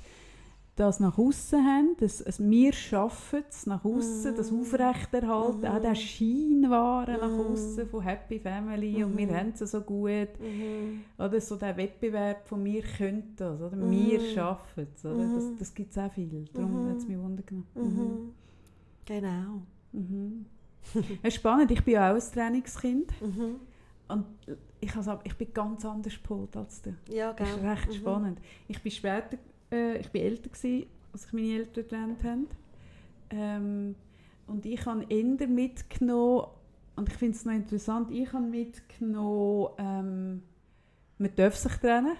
das nach außen haben, dass es wir schaffen es nach außen, das Mhm. Aufrechterhalten, Mhm. auch der Scheinwaren nach Mhm. außen von Happy Family und wir Mhm. haben es so gut. Mhm. Oder so der Wettbewerb von wir können das, oder Mhm. wir schaffen es. Oder? Das, Mhm. das gibt es auch viel. Darum hat es mich wundern genommen. Genau. Mhm. Es ist spannend, ich bin ja auch ein Trainingskind und ich, also, ich bin ganz anders gepolt als du. Ja, Das ist genau. recht spannend. Ich bin später, äh, ich bin älter gewesen, als ich meine Eltern getrennt haben. Ähm, und ich habe eher mitgenommen, und ich finde es noch interessant, ich habe mitgenommen, ähm, man darf sich trennen.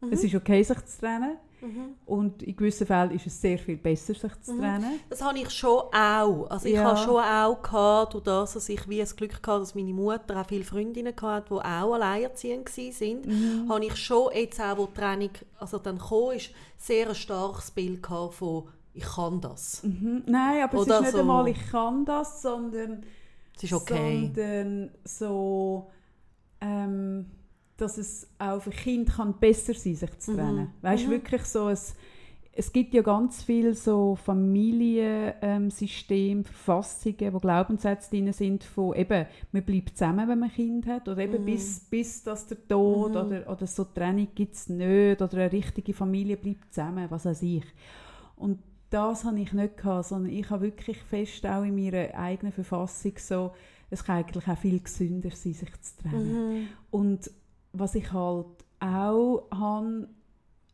Mhm. Es ist okay, sich zu trennen. Mhm. Und in gewissen Fällen ist es sehr viel besser, sich zu Mhm. trennen. Das habe ich schon auch. Also ich Ja. habe schon auch gehabt, durch das, dass ich wie das Glück hatte, dass meine Mutter auch viele Freundinnen hatte, die auch alleinerziehend waren. Mhm. habe ich schon jetzt auch, wo die Trennung also dann kam, ist, sehr ein starkes Bild gehabt von «Ich kann das». Mhm. Nein, aber Oder es ist nicht so- einmal, ich kann das, sondern, Es ist okay. sondern so, ähm, dass es auch für Kinder kann besser sein sich zu Mhm. trennen. Weißt du, Mhm. wirklich so, es, es gibt ja ganz viel so Familiensystem, Verfassungen, wo Glaubenssätze drin sind von eben, man bleibt zusammen, wenn man ein Kind hat, oder eben Mhm. bis, bis dass der Tod Mhm. oder, oder so Trennung gibt es nicht, oder eine richtige Familie bleibt zusammen, was weiß ich. Und das habe ich nicht gehabt, sondern ich habe wirklich fest auch in meiner eigenen Verfassung so, es kann eigentlich auch viel gesünder sein, sich zu trennen. Mhm. Und was ich halt auch habe,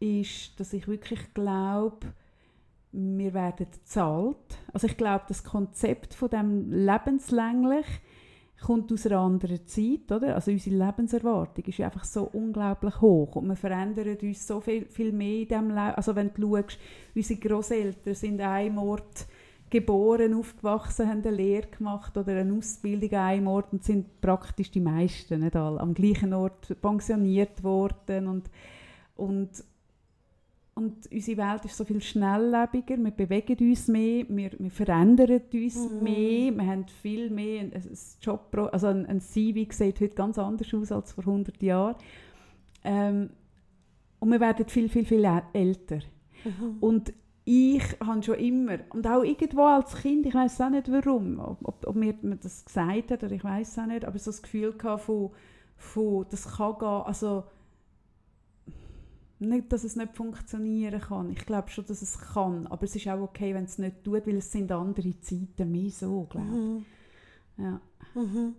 ist, dass ich wirklich glaube, wir werden zahlt. Also ich glaube, das Konzept von dem lebenslänglich kommt aus einer anderen Zeit, oder? Also unsere Lebenserwartung ist einfach so unglaublich hoch und wir verändern uns so viel, viel mehr in diesem Leben. Also wenn du schaust, unsere Großeltern sind einem Ort geboren, aufgewachsen, haben eine Lehre gemacht oder eine Ausbildung an einem Ort und sind praktisch die meisten, nicht alle, am gleichen Ort pensioniert worden und, und und unsere Welt ist so viel schnelllebiger, wir bewegen uns mehr, wir, wir verändern uns Mhm. mehr, wir haben viel mehr, ein, ein Job, also ein, ein CV sieht heute ganz anders aus als vor 100 Jahren. Ähm, und wir werden viel, viel, viel älter. Mhm. Und ich habe schon immer, und auch irgendwo als Kind, ich weiß auch nicht warum, ob, ob, mir man das gesagt hat oder ich weiß auch nicht, aber so das Gefühl gehabt von, von das kann gehen, also nicht, dass es nicht funktionieren kann. Ich glaube schon, dass es kann, aber es ist auch okay, wenn es nicht tut, weil es sind andere Zeiten mehr so, glaube Mhm. Ja. Mhm.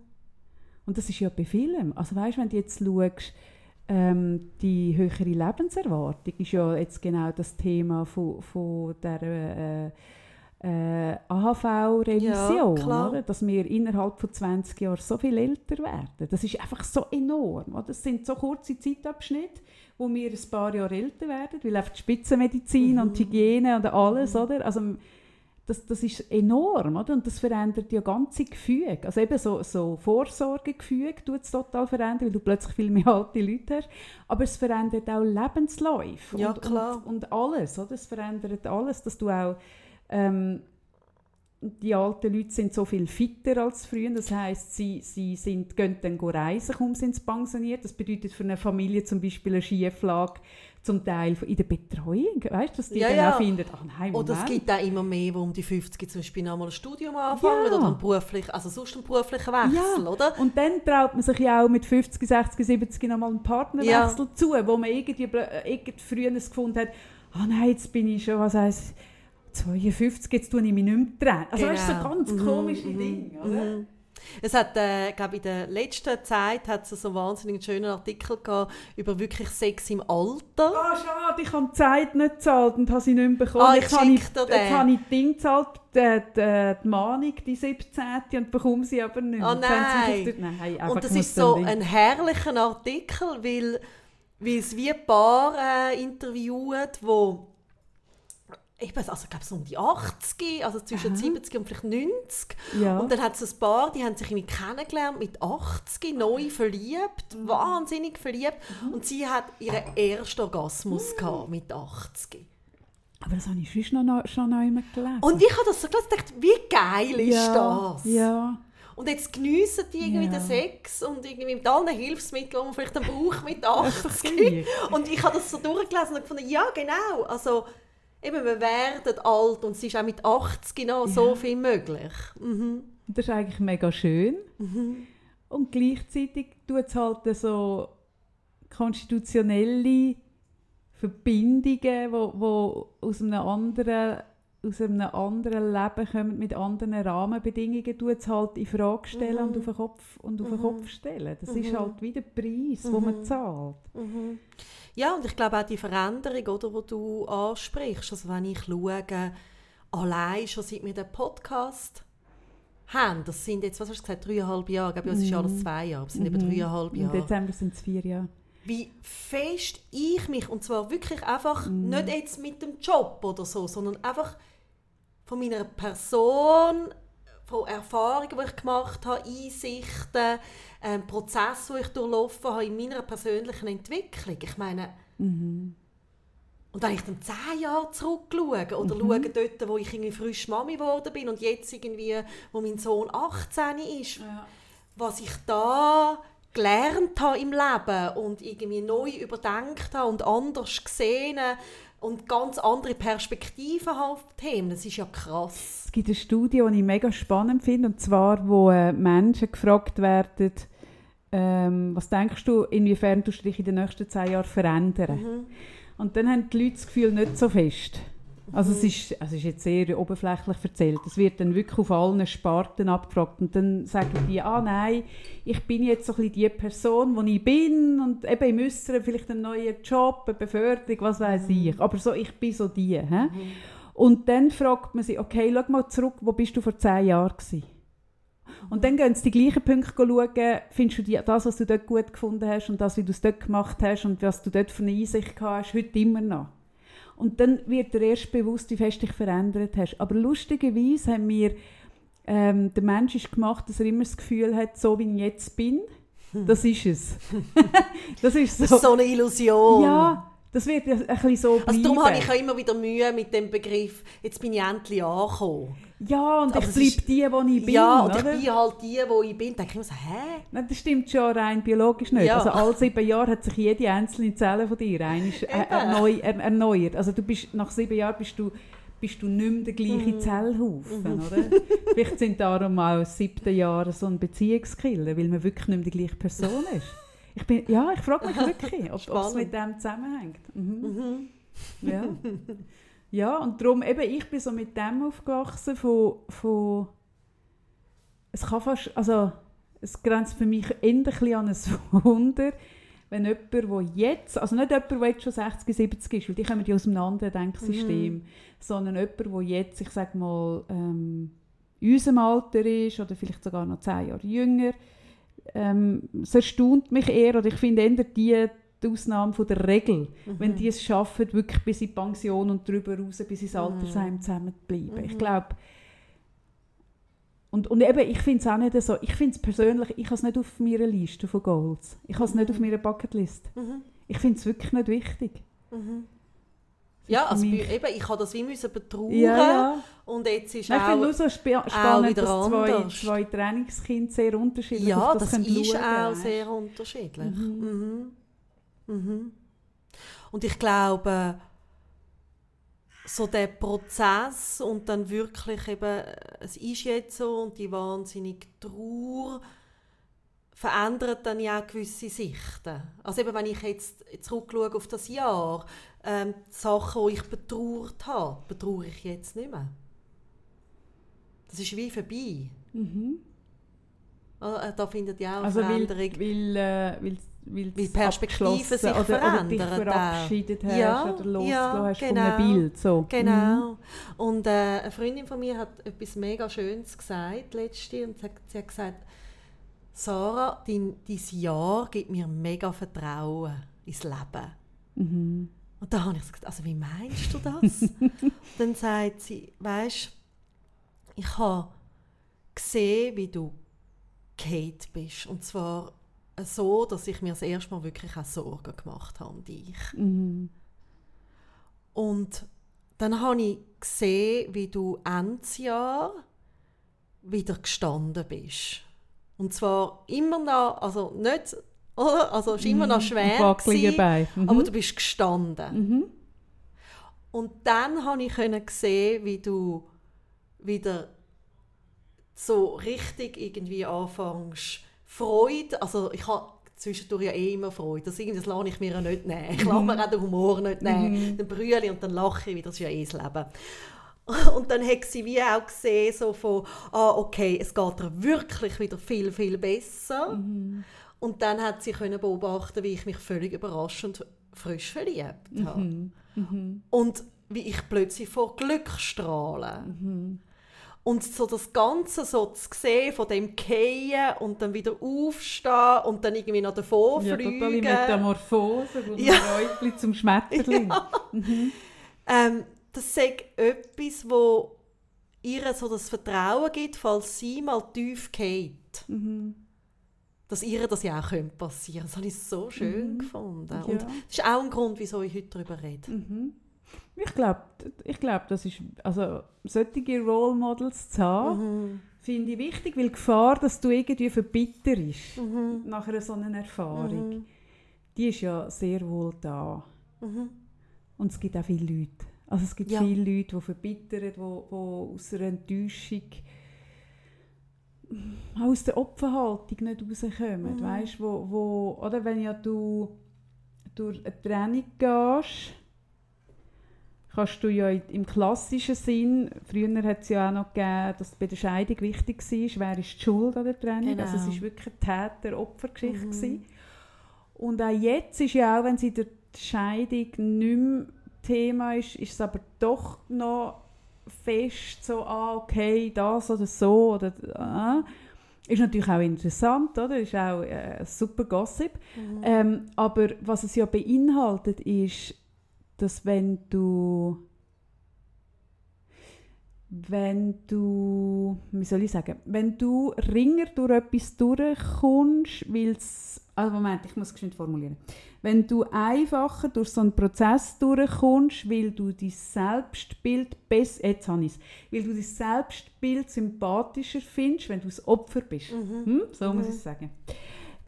Und das ist ja bei vielen. Also weißt, wenn du jetzt schaust, ähm, die höhere Lebenserwartung ist ja jetzt genau das Thema von, von der äh, äh, AHV-Revision, Ja, dass wir innerhalb von 20 Jahren so viel älter werden. Das ist einfach so enorm. Oder? Das sind so kurze Zeitabschnitte, wo wir ein paar Jahre älter werden, weil einfach die Spitzenmedizin und die Hygiene und alles, oder? Also, das, das ist enorm, oder? Und das verändert ja ganze Gefüge. Also eben so, so Vorsorgegefüge tut es total verändern, weil du plötzlich viel mehr alte Leute hast. Aber es verändert auch Lebensläufe Ja, und, klar. Und, und alles, oder? Es verändert alles, dass du auch ähm, die alten Leute sind so viel fitter als früher. Das heißt, sie, sie sind, gehen dann reisen, kaum sind sie pensioniert. Das bedeutet für eine Familie zum Beispiel eine Schieflage zum Teil in der Betreuung. Weißt du, dass die Ja, dann ja. auch finden, ach nein, Moment. Oder es gibt auch immer mehr, die um die 50 zum Beispiel nochmal ein Studium anfangen Ja. oder einen beruflich, also sonst einen beruflichen Wechsel, oder? Und dann traut man sich ja auch mit 50, 60, 70 nochmal einen Partnerwechsel zu, wo man irgendwie, äh, irgendwie früher es gefunden hat, ah nein, jetzt bin ich schon, was heisst 52, jetzt tue ich mich nicht mehr trennen. Also weißt du, so Genau. ganz Mhm, komische mhm, Dinge, oder? mhm. Es hat, äh, glaube in der letzten Zeit hat es so einen wahnsinnig schönen Artikel gehabt über wirklich Sex im Alter. Ah, schade, ich habe die Zeit nicht gezahlt und habe sie nicht bekommen. Ah, ich jetzt habe ich, jetzt habe ich die Ding gezahlt, die, die, die Mahnung, die 17. und bekomme sie aber nicht sie nein. die- nein einfach Und das ist so ein herrlicher Artikel, weil, weil es wie ein Paar äh, interviewt, wo weiß, also ich glaube so um die 80, also zwischen Aha. 70 und vielleicht 90. Ja. Und dann hat es ein Paar, die haben sich irgendwie kennengelernt mit 80, neu verliebt, Mhm. wahnsinnig verliebt. Und sie hat ihren ersten Orgasmus gehabt mit 80. aber das habe ich sonst noch, schon noch immer gelesen. Und ich habe das so gelesen und dachte, wie geil ist ja, das? Ja. Und jetzt geniessen die irgendwie Ja. den Sex und irgendwie mit allen Hilfsmitteln, die man vielleicht braucht mit Das ist doch 80. gleich. Und ich habe das so durchgelesen und gefunden, ja genau, also eben, wir werden alt und es ist auch mit 80 noch so Ja. viel möglich. Mhm. Das ist eigentlich mega schön. Und gleichzeitig tut es halt so konstitutionelle Verbindungen, wo, wo aus einem anderen aus einem anderen Leben kommen, mit anderen Rahmenbedingungen, tut es halt in Frage stellen und auf den Kopf, und auf den Kopf stellen. Das ist halt wie der Preis, den man zahlt. Mhm. Ja, und ich glaube auch die Veränderung, oder, die du ansprichst, also wenn ich schaue, allein schon seit wir den Podcast haben, das sind jetzt, was hast du gesagt, dreieinhalb Jahre, ich glaube, es ist ja alles zwei Jahre, aber es sind eben dreieinhalb Im Jahre. Dezember sind es vier Jahre. wie fest ich mich, und zwar wirklich einfach, nicht jetzt mit dem Job oder so, sondern einfach von meiner Person, von Erfahrungen, die ich gemacht habe, Einsichten, ähm, Prozesse, die ich durchlaufen habe in meiner persönlichen Entwicklung. Ich meine, und wenn ich dann zehn Jahre zurückschaue oder schaue dort, wo ich irgendwie frisch Mami geworden bin und jetzt irgendwie, wo mein Sohn 18 ist, was ich da gelernt habe im Leben und irgendwie neu überdenkt habe und anders gesehen und ganz andere Perspektiven auf Themen, das ist ja krass. Es gibt eine Studie, die ich mega spannend finde, und zwar, wo äh, Menschen gefragt werden, ähm, was denkst du, inwiefern du dich in den nächsten zehn Jahren verändern? Mhm. Und dann haben die Leute das Gefühl nicht so fest. Also es, ist, es ist jetzt sehr oberflächlich erzählt. Es wird dann wirklich auf allen Sparten abgefragt und dann sagen die, ah nein, ich bin jetzt so ein bisschen die Person, die ich bin und eben im Äußeren vielleicht einen neuen Job, eine Beförderung, was weiß ich. Aber so, ich bin so die. Hä? Und dann fragt man sich, okay, schau mal zurück, wo bist du vor zehn Jahren gewesen? Und dann gehen sie die gleichen Punkte schauen, findest du die, das, was du dort gut gefunden hast und das, wie du es dort gemacht hast und was du dort für eine Einsicht gehabt hast, heute immer noch. Und dann wird dir erst bewusst, wie fest dich verändert hast. Aber lustigerweise haben wir, ähm, der Mensch ist gemacht, dass er immer das Gefühl hat, so wie ich jetzt bin, das ist es. das ist so. Das ist so eine Illusion. ja, das wird ein bisschen so bleiben. Also darum habe ich auch immer wieder Mühe mit dem Begriff, jetzt bin ich endlich angekommen. ja, und Aber ich bleibe die, die ich bin. ja, und oder? ich bin halt die, wo ich bin. Dann denke ich mir so, hä? Nein, das stimmt schon rein biologisch nicht. Ja. Also alle sieben Jahre hat sich jede einzelne Zelle von dir einmal, äh, erneu, er, erneuert. Also du bist, nach sieben Jahren bist du, bist du nicht mehr der gleiche Mhm. Zellhaufen, oder? Vielleicht sind darum auch siebte Jahr so ein Beziehungskiller, weil man wirklich nicht mehr die gleiche Person ist. Ich bin, ja, ich frage mich wirklich, ob es mit dem zusammenhängt. Mhm. Ja. ja, und darum, eben, ich bin so mit dem aufgewachsen von, von es kann fast, also es grenzt für mich bisschen an ein Wunder, wenn jemand, der jetzt, also nicht jemand, der jetzt schon 60, 70 ist, weil die kommen ja aus einem anderen Denksystem, Mhm. sondern jemand, der jetzt, ich sage mal, ähm, in unserem Alter ist oder vielleicht sogar noch 10 Jahre jünger, ähm, es erstaunt mich eher, oder ich finde eher die, die Ausnahme von der Regel, Mhm. wenn die es schaffen, wirklich bis in die Pension und darüber raus, bis ins Mhm. Altersheim zusammen zu bleiben. Ich glaube, und, und eben, ich finde es auch nicht so, ich finde es persönlich, ich habe es nicht auf meiner Liste von Goals. Ich habe es nicht auf meiner Bucketlist. Mhm. Ich finde es wirklich nicht wichtig. Mhm. Ja, also eben, ich habe das wie müssen betrauern Ja, ja. Und jetzt ist Nein, ich finde auch... nur so spa spannend, wieder dass zwei, zwei Trainingskinder sehr unterschiedlich Ja, das, das, ist schauen, auch weisst. sehr unterschiedlich. Mhm. Mhm. Mhm. Und ich glaube, so der Prozess und dann wirklich eben, es ist jetzt so und die wahnsinnige Trauer verändert dann ja auch gewisse Sichten. Also eben, wenn ich jetzt zurückschaue auf das Jahr, ähm, die Sachen, die ich betrauert habe, betrauere ich jetzt nicht mehr. Das ist wie vorbei. Mhm. Ah, äh, Da findet ja auch Also weil, Veränderung weil, äh, weil, weil, Weil Perspektiven sich oder, oder dich verändern verabschiedet hast Ja, oder losgelassen ja, hast von genau. einem Bild. So. Mhm. Genau. Und äh, eine Freundin von mir hat etwas mega Schönes gesagt letzte und sie hat, sie hat gesagt, Sarah, dein, dein Jahr gibt mir mega Vertrauen ins Leben. Mhm. Und da habe ich gesagt, also wie meinst du das? Dann sagt sie, weißt, ich habe gesehen, wie du Kate bist und zwar so, dass ich mir das erste Mal wirklich auch Sorgen gemacht habe um dich. Mhm. Und dann habe ich gesehen, wie du Endsjahr wieder gestanden bist. Und zwar immer noch, also nicht, oder? Also es war immer noch schwer, Auf wackeligen gewesen. Mhm. aber du bist gestanden. Mhm. Und dann habe ich sehen, wie du wieder so richtig irgendwie anfängst Freude, also ich habe zwischendurch ja eh immer Freude, das, das lasse ich mir ja nicht nehmen. Ich lasse mir auch den Humor nicht nehmen. Dann brülle ich und dann lache ich wieder, das ist ja eh das Leben. Und dann hat sie wie auch gesehen, so von, ah, okay, es geht ihr wirklich wieder viel, viel besser. Und dann hat sie können beobachten, wie ich mich völlig überraschend frisch verliebt habe. Mhm. Mhm. Und wie ich plötzlich vor Glück strahle. Und so das Ganze so zu sehen, von dem Gehen und dann wieder aufstehen und dann irgendwie noch davon Ja, fliegen. totale Metamorphose von Ja. Räubli zum Schmetterling. Ähm, das ist etwas, wo ihr so das Vertrauen gibt, falls sie mal tief geht. Mhm. Dass ihr das ja auch könnte passieren Das habe ich so schön gefunden. Und Ja. das ist auch ein Grund, wieso ich heute darüber rede. Mhm. Ich glaube, ich glaub, das ist, also solche Role Models zu haben, Mhm. finde ich wichtig, weil die Gefahr, dass du irgendwie verbitterst Mhm. nach einer solchen Erfahrung, Mhm. die ist ja sehr wohl da. Mhm. Und es gibt auch viele Leute. Also es gibt Ja. viele Leute, die verbittern, die, die aus einer Enttäuschung auch aus der Opferhaltung nicht rauskommen. Mhm. Weißt, wo, wo, oder wenn ja du durch eine Trennung gehst, kannst du ja im klassischen Sinn, früher hat es ja auch noch gegeben, dass bei der Scheidung wichtig war, wer ist die Schuld an der Trennung. Also es Genau. war wirklich eine Täter-Opfer-Geschichte. Mhm. Und auch jetzt ist ja auch, wenn sie der Scheidung nicht mehr Thema ist, ist es aber doch noch fest so, ah, okay, das oder so. Oder, ah. Ist natürlich auch interessant, oder? Ist auch äh, super Gossip. Mhm. Ähm, aber was es ja beinhaltet, ist, dass wenn du wenn du, wie soll ich sagen, wenn du ringer durch etwas durchkommst, weil es, also Moment, ich muss es geschwind formulieren. Wenn du einfacher durch so einen Prozess durchkommst, weil du dein Selbstbild besser, jetzt habe ich's, weil du dein Selbstbild sympathischer findest, wenn du das Opfer bist. Mhm. Hm? So muss ich es sagen.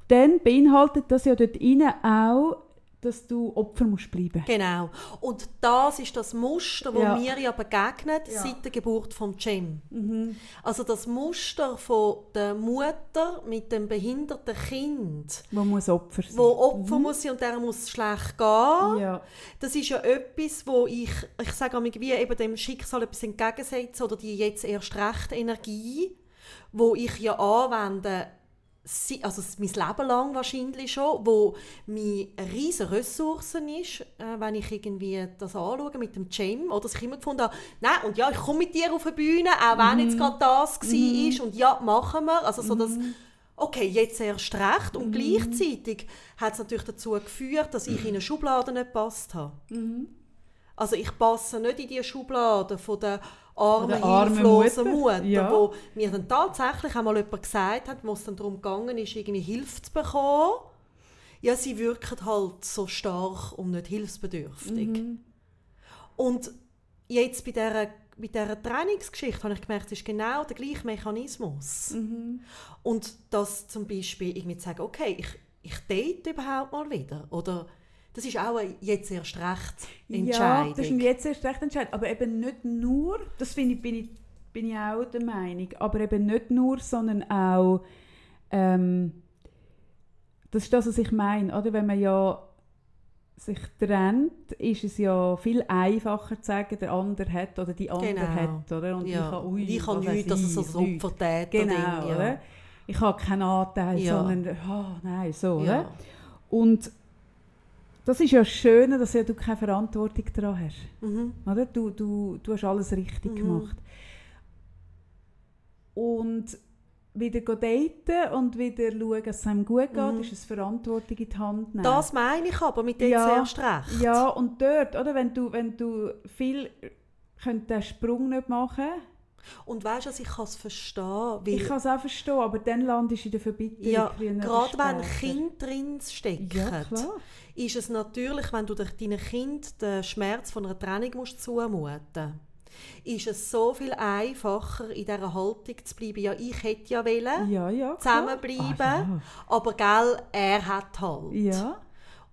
Dann beinhaltet das ja dort auch, dass du Opfer musst bleiben. Genau. Und das ist das Muster, das Ja. mir ja begegnet Ja. seit der Geburt von Cem. Mhm. Also das Muster von der Mutter mit dem behinderten Kind, Wo muss Opfer sein. wo Opfer muss sein und der muss es schlecht gehen. Ja. Das ist ja etwas, wo ich, ich sage einmal, wie eben dem Schicksal etwas entgegensetze oder die jetzt erst recht Energie, wo ich ja anwende, also mein Leben lang wahrscheinlich schon, wo mir eine riesige Ressourcen ist, äh, wenn ich irgendwie das anschaue mit dem Gym, oder dass ich immer gefunden habe, nein, und ja, ich komme mit dir auf die Bühne, auch wenn jetzt gerade das war, und ja, machen wir, also so das, okay, jetzt erst recht, und gleichzeitig hat es natürlich dazu geführt, dass ich in eine Schublade nicht gepasst habe. Also ich passe nicht in die Schublade von der armen, der armen hilflosen Mutter. Mutter, Ja. wo mir dann tatsächlich einmal jemand gesagt hat, wo es dann darum gegangen ist, irgendwie Hilfe zu bekommen. Ja, sie wirken halt so stark und nicht hilfsbedürftig. Mhm. Und jetzt bei dieser, bei dieser Trainingsgeschichte habe ich gemerkt, es ist genau der gleiche Mechanismus. Mhm. Und das zum Beispiel irgendwie zu sagen, okay, ich, ich date überhaupt mal wieder. Oder das ist auch eine jetzt erst recht Ja, Entscheidung. das ist ein jetzt erst recht entscheidend. Aber eben nicht nur, das finde ich, bin ich, bin ich auch der Meinung, aber eben nicht nur, sondern auch, ähm, das ist das, was ich meine, oder? Wenn man ja sich trennt, ist es ja viel einfacher zu sagen, der andere hat oder die andere Genau. hat, oder? Und ja. ich habe, ui, ich weiss nichts, dass es so ein nichts. Opfertäter-Ding Genau, ja. oder? Ich habe keinen Anteil, Ja. sondern, oh, nein, so, Ja. oder? Und das ist ja das Schöne, dass ja du keine Verantwortung daran hast. Mhm. Oder? Du, du, du hast alles richtig Mhm. gemacht. Und wieder daten und wieder schauen, dass es einem gut geht, Mhm. ist es Verantwortung in die Hand nehmen. Das meine ich aber mit jetzt Ja. erst recht. ja, und dort, oder, wenn du, wenn du viel könnt den Sprung nicht machen Und weißt du, also ich kann es verstehen, ich kann es auch verstehen, aber dann landest du in der Verbitterung. ja, gerade wenn. Kinder drin stecken, Ja, ist es natürlich, wenn du de- deinen Kind den Schmerz von einer Trennung musst zumuten ist es so viel einfacher, in dieser Haltung zu bleiben. Ja, ich hätte ja wollen, Ja, ja. zusammenbleiben, Ah, aber gell, er hat halt. ja.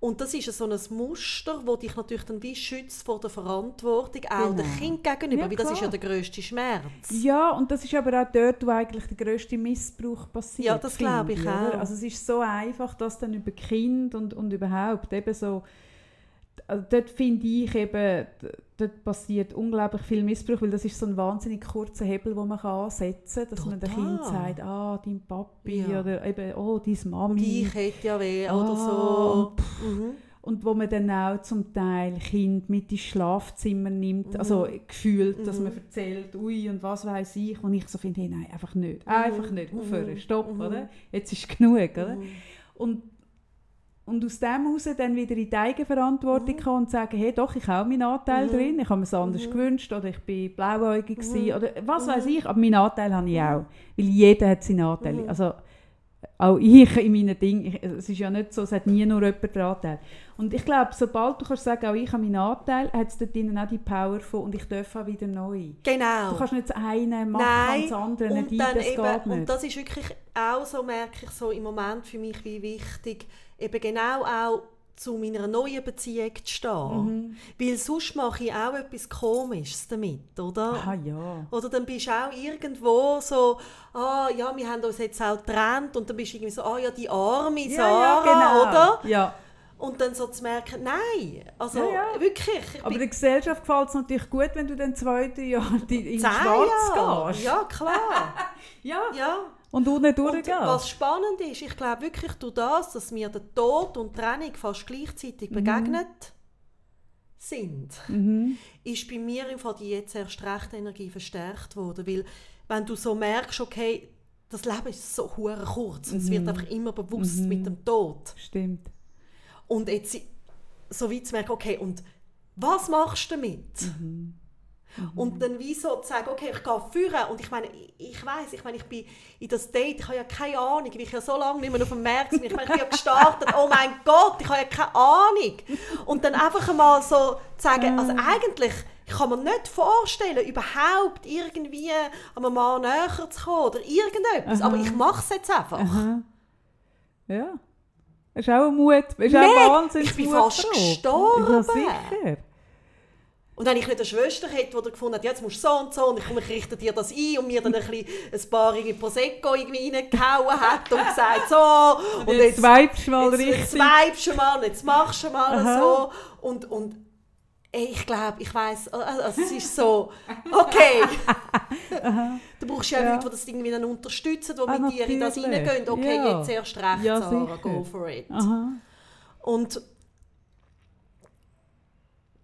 Und das ist so ein Muster, das dich natürlich dann wie schützt vor der Verantwortung, auch Genau. dem Kind gegenüber, Ja, weil das ist ja der grösste Schmerz. Ja, und das ist aber auch dort, wo eigentlich der grösste Missbrauch passiert. Ja, das glaube ich oder? auch. Also es ist so einfach, dass dann über Kind und, und überhaupt eben so, also dort finde ich eben, dort passiert unglaublich viel Missbrauch, weil das ist so ein wahnsinnig kurzer Hebel, den man kann ansetzen kann, dass man dem Kind Total. sagt, ah, dein Papi Ja. oder eben, oh, deine Mami. ich hätte ja weh Ah, oder so. Mhm. Und wo man dann auch zum Teil Kind mit ins Schlafzimmer nimmt, Mhm. also gefühlt, dass Mhm. man erzählt, ui und was weiß ich, und ich so finde, hey, nein, einfach nicht, einfach nicht, aufhören, Mhm. stopp, Mhm. oder? Jetzt ist genug, oder? Mhm. Und, und aus dem heraus dann wieder in die Eigenverantwortung Mhm. kommen und sagen, hey, doch, ich habe auch meinen Anteil Mhm. drin, ich habe mir es anders Mhm. gewünscht, oder ich bin blauäugig Mhm. oder was weiß Mhm. ich, aber meinen Anteil habe ich auch, weil jeder hat seinen Anteil, Mhm. also auch ich in meinen Dingen, es ist ja nicht so, es hat nie nur jemand den Anteil. Und ich glaube, sobald du kannst sagen, auch ich habe meinen Anteil, hat es dort drinnen auch die Power von und ich darf auch wieder neu. Genau. Du kannst nicht das eine machen Nein, und das andere und nicht, das eben, geht und nicht. das ist wirklich auch so, merke ich so im Moment für mich wie wichtig, eben genau auch zu meiner neuen Beziehung zu stehen. Mhm. Weil sonst mache ich auch etwas Komisches damit, oder? Ah ja. Oder dann bist du auch irgendwo so, ah ja, wir haben uns jetzt auch getrennt und dann bist du irgendwie so, ah ja, die arme Sarah, oder? Ja. Und dann so zu merken, nein, also Ja, ja. wirklich, ich Aber der Gesellschaft gefällt es natürlich gut, wenn du dann zweite Jahr in Schwarz Jahre. gehst. Ja, klar. ja. ja. Und unten Und durchgehst. was spannend ist, ich glaube wirklich durch das, dass mir der Tod und die Trennung fast gleichzeitig begegnet sind, Mhm. ist bei mir im Fall die jetzt erst recht Energie verstärkt worden. Weil wenn du so merkst, okay, das Leben ist so hure kurz und es wird einfach immer bewusst Mhm. mit dem Tod. Stimmt. Und jetzt so weit zu merken, okay, und was machst du damit? Mhm. Und dann wie so zu sagen, okay, ich gehe führen und ich meine, ich, weiß, ich meine, ich bin in das Date, ich habe ja keine Ahnung, weil ich ja so lange nicht mehr auf dem Markt bin. Ich meine, ich bin ja gestartet, oh mein Gott, ich habe ja keine Ahnung. Und dann einfach einmal so zu sagen, also eigentlich, ich kann mir nicht vorstellen, überhaupt irgendwie an einem Mann näher zu kommen oder irgendetwas, Aha. aber ich mache es jetzt einfach. Aha. Ja. Das ist auch ein Mut. Das ist Meg, auch wahnsinnig ich bin fast gestorben. Ja, sicher. Und wenn ich nicht eine Schwester hätte, die gefunden hat, ja, jetzt musst du so und so und ich, ich richte dir das ein und mir dann ein, bisschen, ein paar irgendwie Prosecco irgendwie reingehauen hat und gesagt, so, und, Und jetzt vibest du mal jetzt, richtig. jetzt vibest du mal jetzt machst du mal Aha. so. Und, und Ey, ich glaube, ich weiß, also es ist so, okay. du brauchst ja, Ja. Leute, die das irgendwie dann unterstützen, die Ah, mit dir in das natürlich. reingehen. Okay, Ja. jetzt erst recht, Ja, Sarah, sicher. go for it. Aha. Und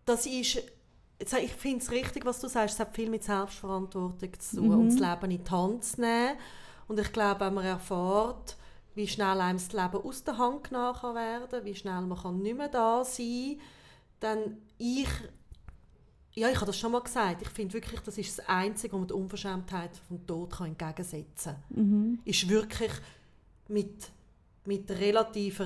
das ist, jetzt, ich finde es richtig, was du sagst, es hat viel mit Selbstverantwortung zu tun Mhm. und das Leben in die Hand zu nehmen. Und ich glaube, wenn man erfährt, wie schnell einem das Leben aus der Hand genommen kann werden wie schnell man kann nicht mehr da sein dann ich, ja, ich habe das schon mal gesagt, ich finde wirklich, das ist das Einzige, wo man die Unverschämtheit vom Tod kann entgegensetzen kann Mhm. ist wirklich mit, mit relativer,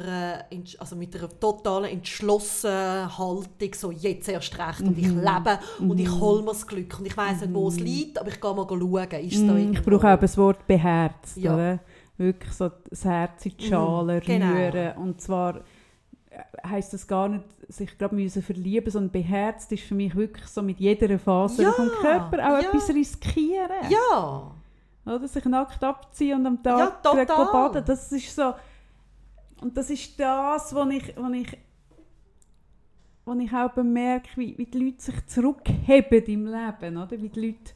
äh, also mit einer totalen entschlossenen Haltung, so jetzt erst recht und ich lebe und ich hole mir das Glück und ich weiß nicht, wo es liegt, aber ich gehe mal schauen, ist es da Mm, Ich brauche auch das Wort beherzt, Ja. oder? Wirklich so das Herz in die Schale genau. rühren. Und zwar heisst das gar nicht, sich gerade müssen verlieben, sondern beherzt ist für mich wirklich so mit jeder Faser Ja, vom Körper auch ja. etwas riskieren. Ja, Oder? Sich nackt abziehen und am Tag Ja, baden. Das ist so... Und das ist das, was ich, was ich, was ich auch bemerke, wie, wie die Leute sich zurückheben im Leben. Oder? Wie die Leute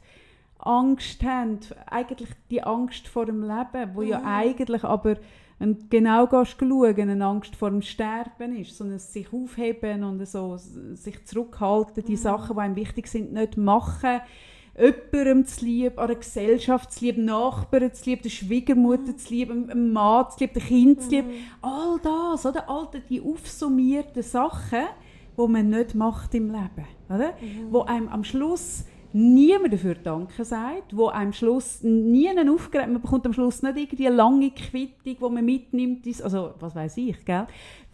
Angst haben. Eigentlich die Angst vor dem Leben, wo ja Mhm. eigentlich aber wenn du genau gehst schauen, eine Angst vor dem Sterben ist, sondern sich aufheben und so, sich zurückhalten, die Sachen, die einem wichtig sind, nicht machen, jemandem zu lieb, einer Gesellschaft zu lieb, Nachbarn zu lieb, der Schwiegermutter zu lieb, einem- Mann zu lieb, dem Kind zu lieb. All das, oder? All die aufsummierten Sachen, die man nicht macht im Leben. Oder? Wo einem am Schluss niemand dafür Danke sagt, wo einem am Schluss nie einen aufgeregt, man bekommt am Schluss nicht irgendwie eine lange Quittung, die man mitnimmt, also was weiß ich, gell?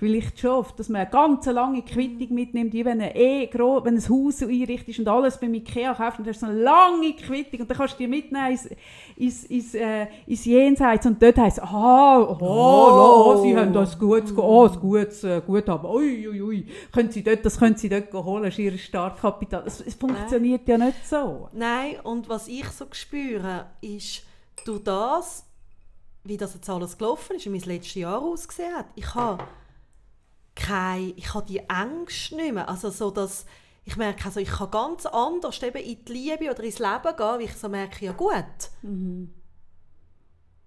Vielleicht schon oft, dass man eine ganz lange Quittung mitnimmt, wie wenn, ein eh gro- wenn ein Haus einrichtest und alles beim Ikea kauft und hast so eine lange Quittung und dann kannst du die mitnehmen ins, ins, ins, äh, ins Jenseits und dort heisst es, aha, oh, Oh. oh, sie haben das gutes, oh, das gutes äh, Guthaben, ui, ui, ui, können sie dort, das können sie dort holen, das ist ihr Startkapital. Es, es funktioniert ja nicht so. nein, und was ich so spüre, ist, durch das, wie das jetzt alles gelaufen ist, wie mein letztes Jahr ausgesehen hat, ich habe keine, ich habe die Ängste nicht mehr, also so, dass ich merke, also ich kann ganz anders eben in die Liebe oder ins Leben gehen, weil ich so merke, ja gut,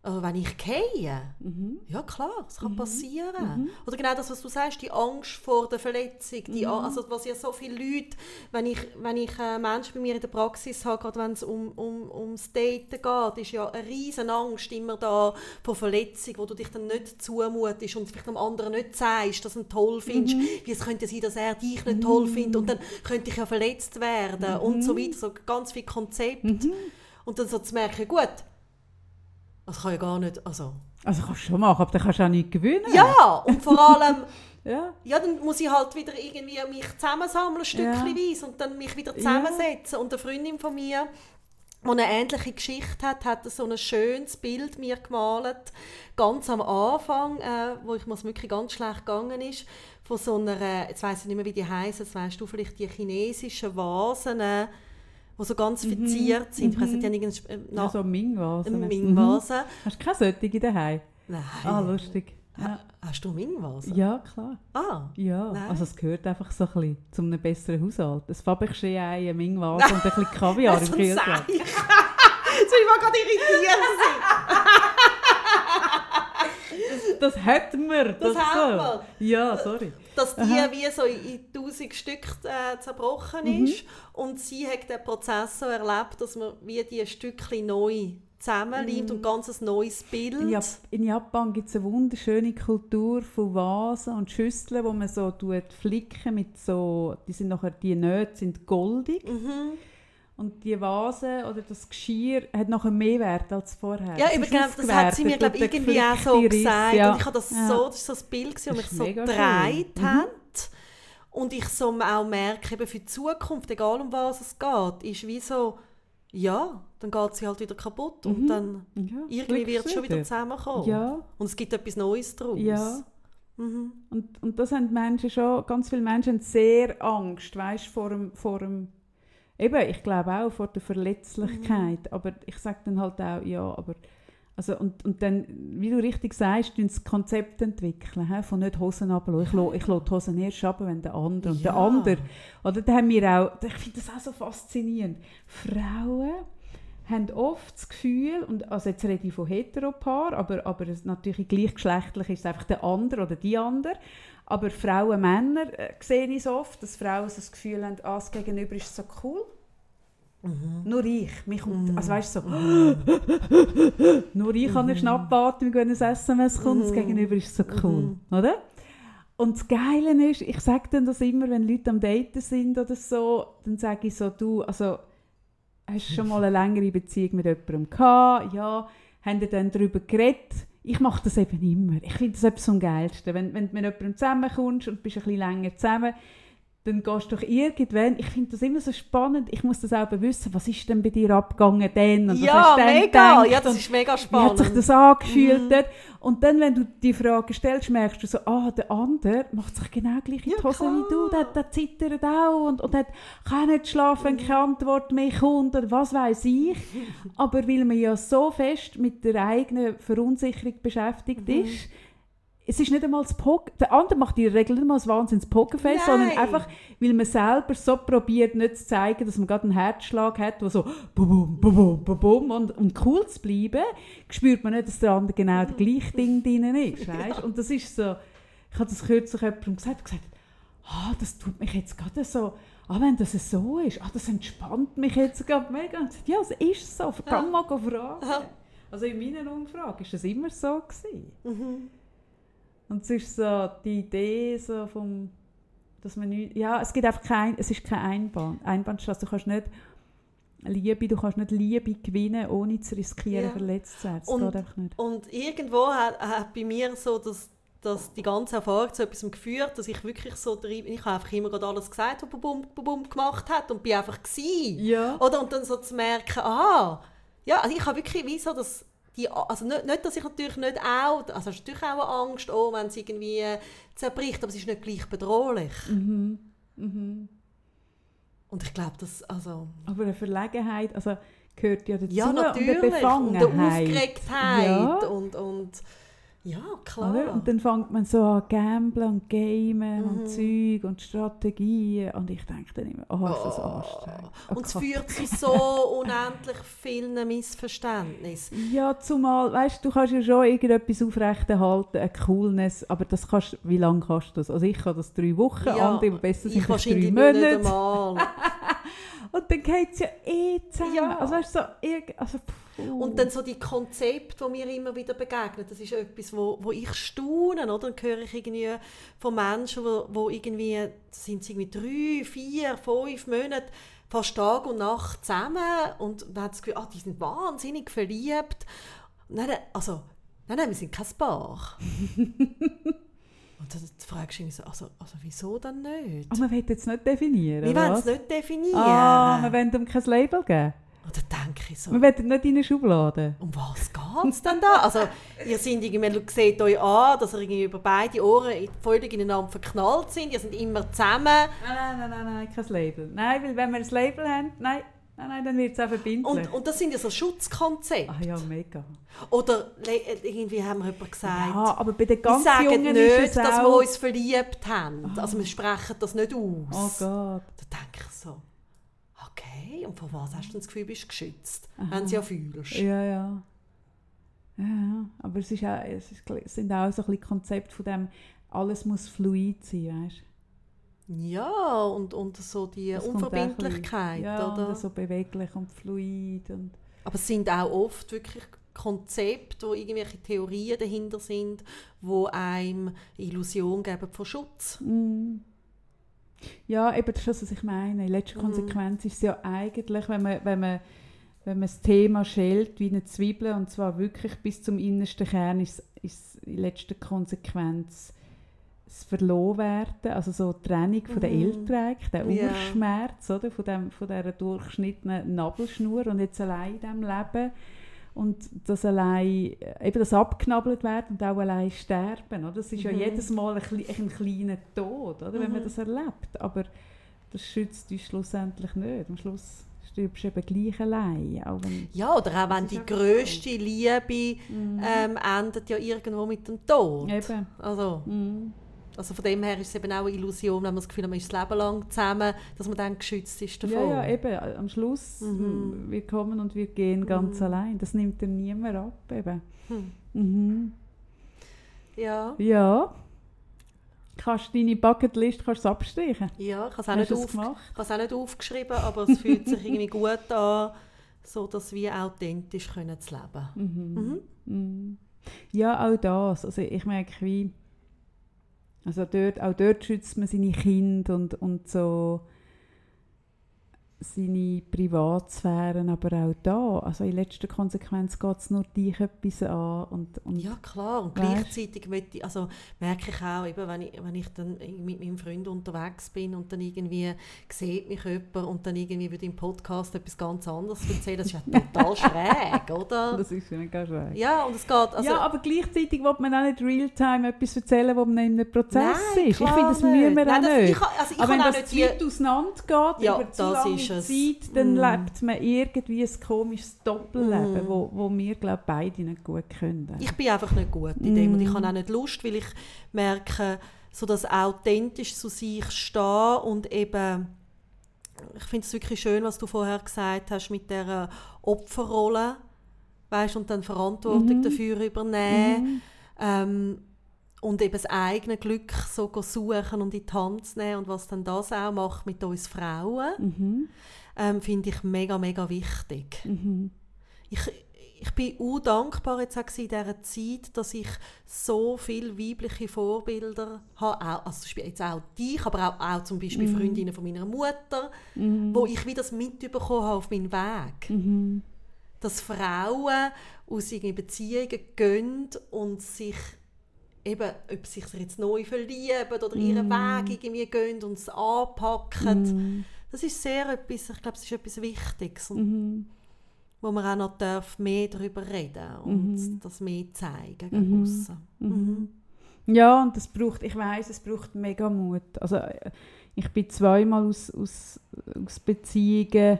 also wenn ich gehe, ja klar, es kann passieren. Oder genau das, was du sagst, die Angst vor der Verletzung, die, A- also was ja so viele Leute, wenn ich, wenn ich äh, Menschen bei mir in der Praxis habe, gerade wenn es um, um, ums Daten geht, ist ja eine riesen Angst immer da vor Verletzung, wo du dich dann nicht zumutest und vielleicht dem anderen nicht sagst, dass du ihn toll findest, wie es könnte sein, dass er dich nicht toll findet und dann könnte ich ja verletzt werden und so weiter, so ganz viele Konzepte. Und dann so zu merken, gut, das kann ja gar nicht, also... Also kannst du schon machen, aber dann kannst du auch nicht gewinnen. Ja, und vor allem, ja. ja, dann muss ich halt wieder irgendwie mich zusammensammeln, stückchenweise, und dann mich wieder zusammensetzen. Und eine Freundin von mir, die eine ähnliche Geschichte hat, hat so ein schönes Bild mir gemalt, ganz am Anfang, äh, wo ich mir es wirklich ganz schlecht gegangen ist, von so einer, jetzt weiß ich nicht mehr, wie die heißen, jetzt weißt du vielleicht die chinesischen Vasen, äh, die so ganz verziert sind. Ich weiß nicht, die haben irgendeinen... äh, Ja, na- so Ming-Vase. eine Ming-Vase. Hast du keine solche daheim? Nein. Ah, lustig. Ja, Ha- Hast du Ming-Vase? ja klar. Ah. Ja, Nein. also es gehört einfach so ein bisschen zu einem besseren Haushalt. Ein Fabergé-Ei, ein Ming-Vase und ein bisschen Kaviar im Kühlschrank. Jetzt bin ich mal gerade irritiert. Das hätten wir. Das so. haben wir. Ja, sorry. Dass die Aha. wie so in tausend Stück äh, zerbrochen Mhm. ist. Und sie hat den Prozess so erlebt, dass man wie die Stückchen neu zusammenleimt und ganz ein neues Bild. In, Jap in Japan gibt es eine wunderschöne Kultur von Vasen und Schüsseln, wo man so tut flicken mit so, die sind nachher, die Nähte sind goldig. Mhm. Und die Vase oder das Geschirr hat nachher mehr Wert als vorher. Ja, ist genau, das hat sie mir glaub, irgendwie auch so Riss, gesagt. ja. Und ich habe das Ja. so, das ist so ein Bild, Das das mich so gedreht schön. Mhm. hat. Und ich so auch merke, eben für die Zukunft, egal um was es geht, ist wie so, ja, dann geht sie halt wieder kaputt und dann Mhm. Ja, irgendwie wird es schon wieder zusammenkommen. Ja. Und es gibt etwas Neues daraus. Ja. Mhm. Und, und das haben Menschen schon, ganz viele Menschen haben sehr Angst, weißt, vor dem, vor dem, eben, ich glaube auch vor der Verletzlichkeit, aber ich sage dann halt auch, ja, aber Also, und, und dann, wie du richtig sagst, das Konzept entwickeln, he, von nicht Hosen runterlassen. Ich lasse, ich lasse die Hosen erst runter, wenn der andere, und der Ja. andere, oder da haben wir auch, ich finde das auch so faszinierend, Frauen haben oft das Gefühl, und also jetzt rede ich von Heteropaar, aber, aber es, natürlich gleichgeschlechtlich ist es einfach der andere oder die andere, aber Frauen, Männer äh, sehe ich es oft, dass Frauen so das Gefühl haben, ah, das Gegenüber ist so cool. Nur ich. Mich kommt, also weißt du, so, nur ich habe eine Schnappatmung, wenn ein SMS kommt, das Gegenüber ist so cool, oder? Und das Geile ist, ich sage dann das immer, wenn Leute am Daten sind oder so, dann sage ich so, du, also, hast du schon mal eine längere Beziehung mit jemandem gehabt? Ja. Haben ihr dann darüber geredet? Ich mache das eben immer. Ich finde das etwas am geilsten. Wenn, wenn du mit jemandem zusammenkommst und bist ein bisschen länger zusammen, dann gehst du doch irgendwann, ich finde das immer so spannend, ich muss das auch wissen, was ist denn bei dir abgegangen denn? Und was Ja, dann mega. Ja, das ist mega wie hat spannend. sich das angefühlt Mhm. dort? Und dann, wenn du die Frage stellst, merkst du so, ah, der andere macht sich genau gleich in die Ja, Hose wie du, der, klar. der zittert auch und, und hat, kann nicht schlafen, wenn keine Antwort mehr kommt oder was weiß ich. Aber weil man ja so fest mit der eigenen Verunsicherung beschäftigt Mhm. ist, es ist nicht einmal das Poker, der andere macht in der Regel nicht mal ein wahnsinns Pokerface, sondern einfach, weil man selber so probiert, nicht zu zeigen, dass man gerade einen Herzschlag hat, der so bum, bum, bum, bum, bum, und um cool zu bleiben, spürt man nicht, dass der andere genau das gleiche Ding drin ist. Weißt? Und das ist so, ich habe das kürzlich jemandem gesagt, gesagt, ah, das tut mich jetzt gerade so, ah, wenn das so ist, ah, das entspannt mich jetzt gerade mega. Und gesagt, ja, es ist so, kann mal fragen. Ja. Also in meiner Umfrage ist das immer so gewesen. Mhm. Und es ist so die Idee so vom, dass man nicht, ja, es gibt einfach kein, es ist keine Einbahn, Einbahnstraße. Du kannst nicht Liebe, du kannst nicht Liebe gewinnen, ohne zu riskieren, Ja. verletzt zu werden. Das Und- geht einfach nicht. Und irgendwo hat, hat bei mir so das, dass die ganze Erfahrung zu etwas geführt, dass ich wirklich so drin, ich habe einfach immer gerade alles gesagt, was Bum Bum gemacht hat und bin einfach gsi. Ja. Oder und dann so zu merken, ah, ja, also ich habe wirklich wie so das die, also nicht, nicht, dass ich natürlich nicht auch, also ist natürlich auch eine Angst, oh, wenn es irgendwie zerbricht, aber es ist nicht gleich bedrohlich. Mhm. Mhm. Und ich glaube, das, also, Aber eine Verlegenheit, also gehört ja dazu. ja, Und eine natürlich. Und Befangenheit. eine Aufgeregtheit Ja. und, und, ja, klar. Oder? Und dann fängt man so an gamblen und gamen Mhm. und Zeug und Strategien. Und ich denke dann immer, oh, ist das anstrengend. Oh und es führt zu so unendlich vielen Missverständnissen. Ja, zumal, weißt du, du kannst ja schon irgendetwas aufrechterhalten, eine Coolness, aber das kannst, wie lange kannst du das? Also ich kann das drei Wochen, Ja, andere, besser sind, Ich das drei Monate. einmal. Und dann geht es ja eh zusammen. Ja. Also weißt du, so, also, puh. Und dann so die Konzepte, die mir immer wieder begegnen, das ist etwas, wo, wo ich staune, oder? Dann höre ich irgendwie von Menschen, wo, wo irgendwie, sind sie irgendwie drei, vier, fünf Monate fast Tag und Nacht zusammen und man hat das Gefühl, ah, die sind wahnsinnig verliebt. Nein, also, nein, nein, wir sind kein Paar. und dann fragst du mich so, also, also wieso dann nicht? Aber man will jetzt nicht definieren, Wir wollen es nicht definieren. Ah, wir wollen ihm kein Label geben. Und dann denke ich so, Wir wollen nicht in eine Schublade. um was geht es denn da? Also, ihr seid irgendwie, man sieht euch an, dass ihr irgendwie über beide Ohren völlig ineinander verknallt sind. Ihr seid immer zusammen. Nein, nein, nein, nein, nein, kein Label. Nein, weil wenn wir ein Label haben, nein, nein, nein dann wird es auch verbindlich. Und, und das sind ja so Schutzkonzepte. ah ja, mega. Oder irgendwie haben wir jemand gesagt, Ja, aber bei den wir ganz sagen Jungen nicht, dass auch... wir uns verliebt haben. Also wir sprechen das nicht aus. Oh Gott. Da denke ich so, okay, und von was hast du das Gefühl, bist du geschützt, wenn du ja fühlst? Ja, ja. Ja, aber es, ist auch, es, ist, es sind auch so ein bisschen Konzepte von dem, alles muss fluid sein, weißt Ja, und, und so die Das Unverbindlichkeit, bisschen. Ja, oder? so beweglich und fluid. Und Aber es sind auch oft wirklich Konzepte, wo irgendwelche Theorien dahinter sind, wo einem Illusion geben von Schutz. Mm. Ja, eben das ist das, was ich meine. In letzter Mhm. Konsequenz ist es ja eigentlich, wenn man, wenn man, wenn man das Thema schält wie eine Zwiebel, und zwar wirklich bis zum innersten Kern, ist, ist in letzter Konsequenz das Verlorenwerden, also so die Trennung von der Mhm. Elträg, der. Urschmerz oder, von, dem, von dieser durchgeschnittenen Nabelschnur und jetzt allein in diesem Leben und das allein, eben das abknabbelt werden und auch allein sterben. Oder? Das ist ja Mhm. jedes Mal ein, ein kleiner Tod, oder? wenn man Mhm. das erlebt. Aber das schützt uns schlussendlich nicht. Am Schluss stirbst du eben gleich allein. Auch wenn, Ja, oder auch wenn die grösste Liebe Mhm. ähm, endet ja irgendwo mit dem Tod. Eben. Also, Mhm. Also von dem her ist es eben auch eine Illusion, wenn man das Gefühl hat, man ist das Leben lang zusammen, dass man dann geschützt ist davon. Ja, ja, eben. Am Schluss, Mhm. wir kommen und wir gehen ganz Mhm. allein. Das nimmt dir niemand ab. Eben. Hm. Mhm. Ja, Ja. Kannst deine Bucketlist kannst du abstreichen? ja, ich habe es auch, nicht auf, auch nicht aufgeschrieben, aber es fühlt sich irgendwie gut an, so dass wir authentisch können zu leben. Mhm. Mhm. Mhm. Ja, auch das. Also ich merke wie, also dort, auch dort schützt man seine Kinder und, und so seine Privatsphären, aber auch da, also in letzter Konsequenz geht es nur dich etwas an und, und Ja, klar. Und gleichzeitig ich, also merke ich auch, eben, wenn, ich, wenn ich dann mit meinem Freund unterwegs bin und dann irgendwie sieht mich jemand und dann irgendwie würde im Podcast etwas ganz anderes erzählen, das ist ja total schräg, oder? das ist ja nicht ganz schräg. Ja, und es geht, also, ja, aber gleichzeitig will man auch nicht real-time etwas erzählen, wo man in einem Prozess Nein, ist. Ich finde, das müssen wir Nein, auch das- nicht. ich also ich Aber wenn das nicht zu weit auseinander geht, Ja, über zu das lange ist es. Zeit, dann Mm. lebt man irgendwie ein komisches Doppelleben, Mm. wo, wo wir, glaube beide nicht gut können. ich bin einfach nicht gut in dem und ich Mm. habe auch nicht Lust, weil ich merke, so das authentisch zu sich stehen und eben ich finde es wirklich schön, was du vorher gesagt hast mit der Opferrolle, weißt und dann Verantwortung Mhm. dafür übernehmen Mhm. ähm, und eben das eigene Glück so suchen und in die Hand zu nehmen und was dann das auch macht mit uns Frauen, Mhm. ähm, finde ich mega mega wichtig. Mhm. Ich, ich bin auch dankbar jetzt auch in dieser Zeit, dass ich so viele weibliche Vorbilder habe, auch, also jetzt auch dich, aber auch, auch zum Beispiel Mhm. Freundinnen von meiner Mutter, Mhm. wo ich wieder das mitbekommen habe auf meinem Weg. Mhm. Dass Frauen aus ihren Beziehungen gehen und sich eben, ob sie sich jetzt neu verlieben oder ihren Mhm. Weg irgendwie gehen und es anpacken. Mhm. Das ist sehr etwas, ich glaube, es ist etwas Wichtiges. Mhm. wo man auch noch darf mehr darüber reden und Mhm. das mehr zeigen Mhm. aussen. Mhm. Ja, und das braucht, ich weiß, es braucht mega Mut. Also äh, ich bin zweimal aus, aus, aus Beziehungen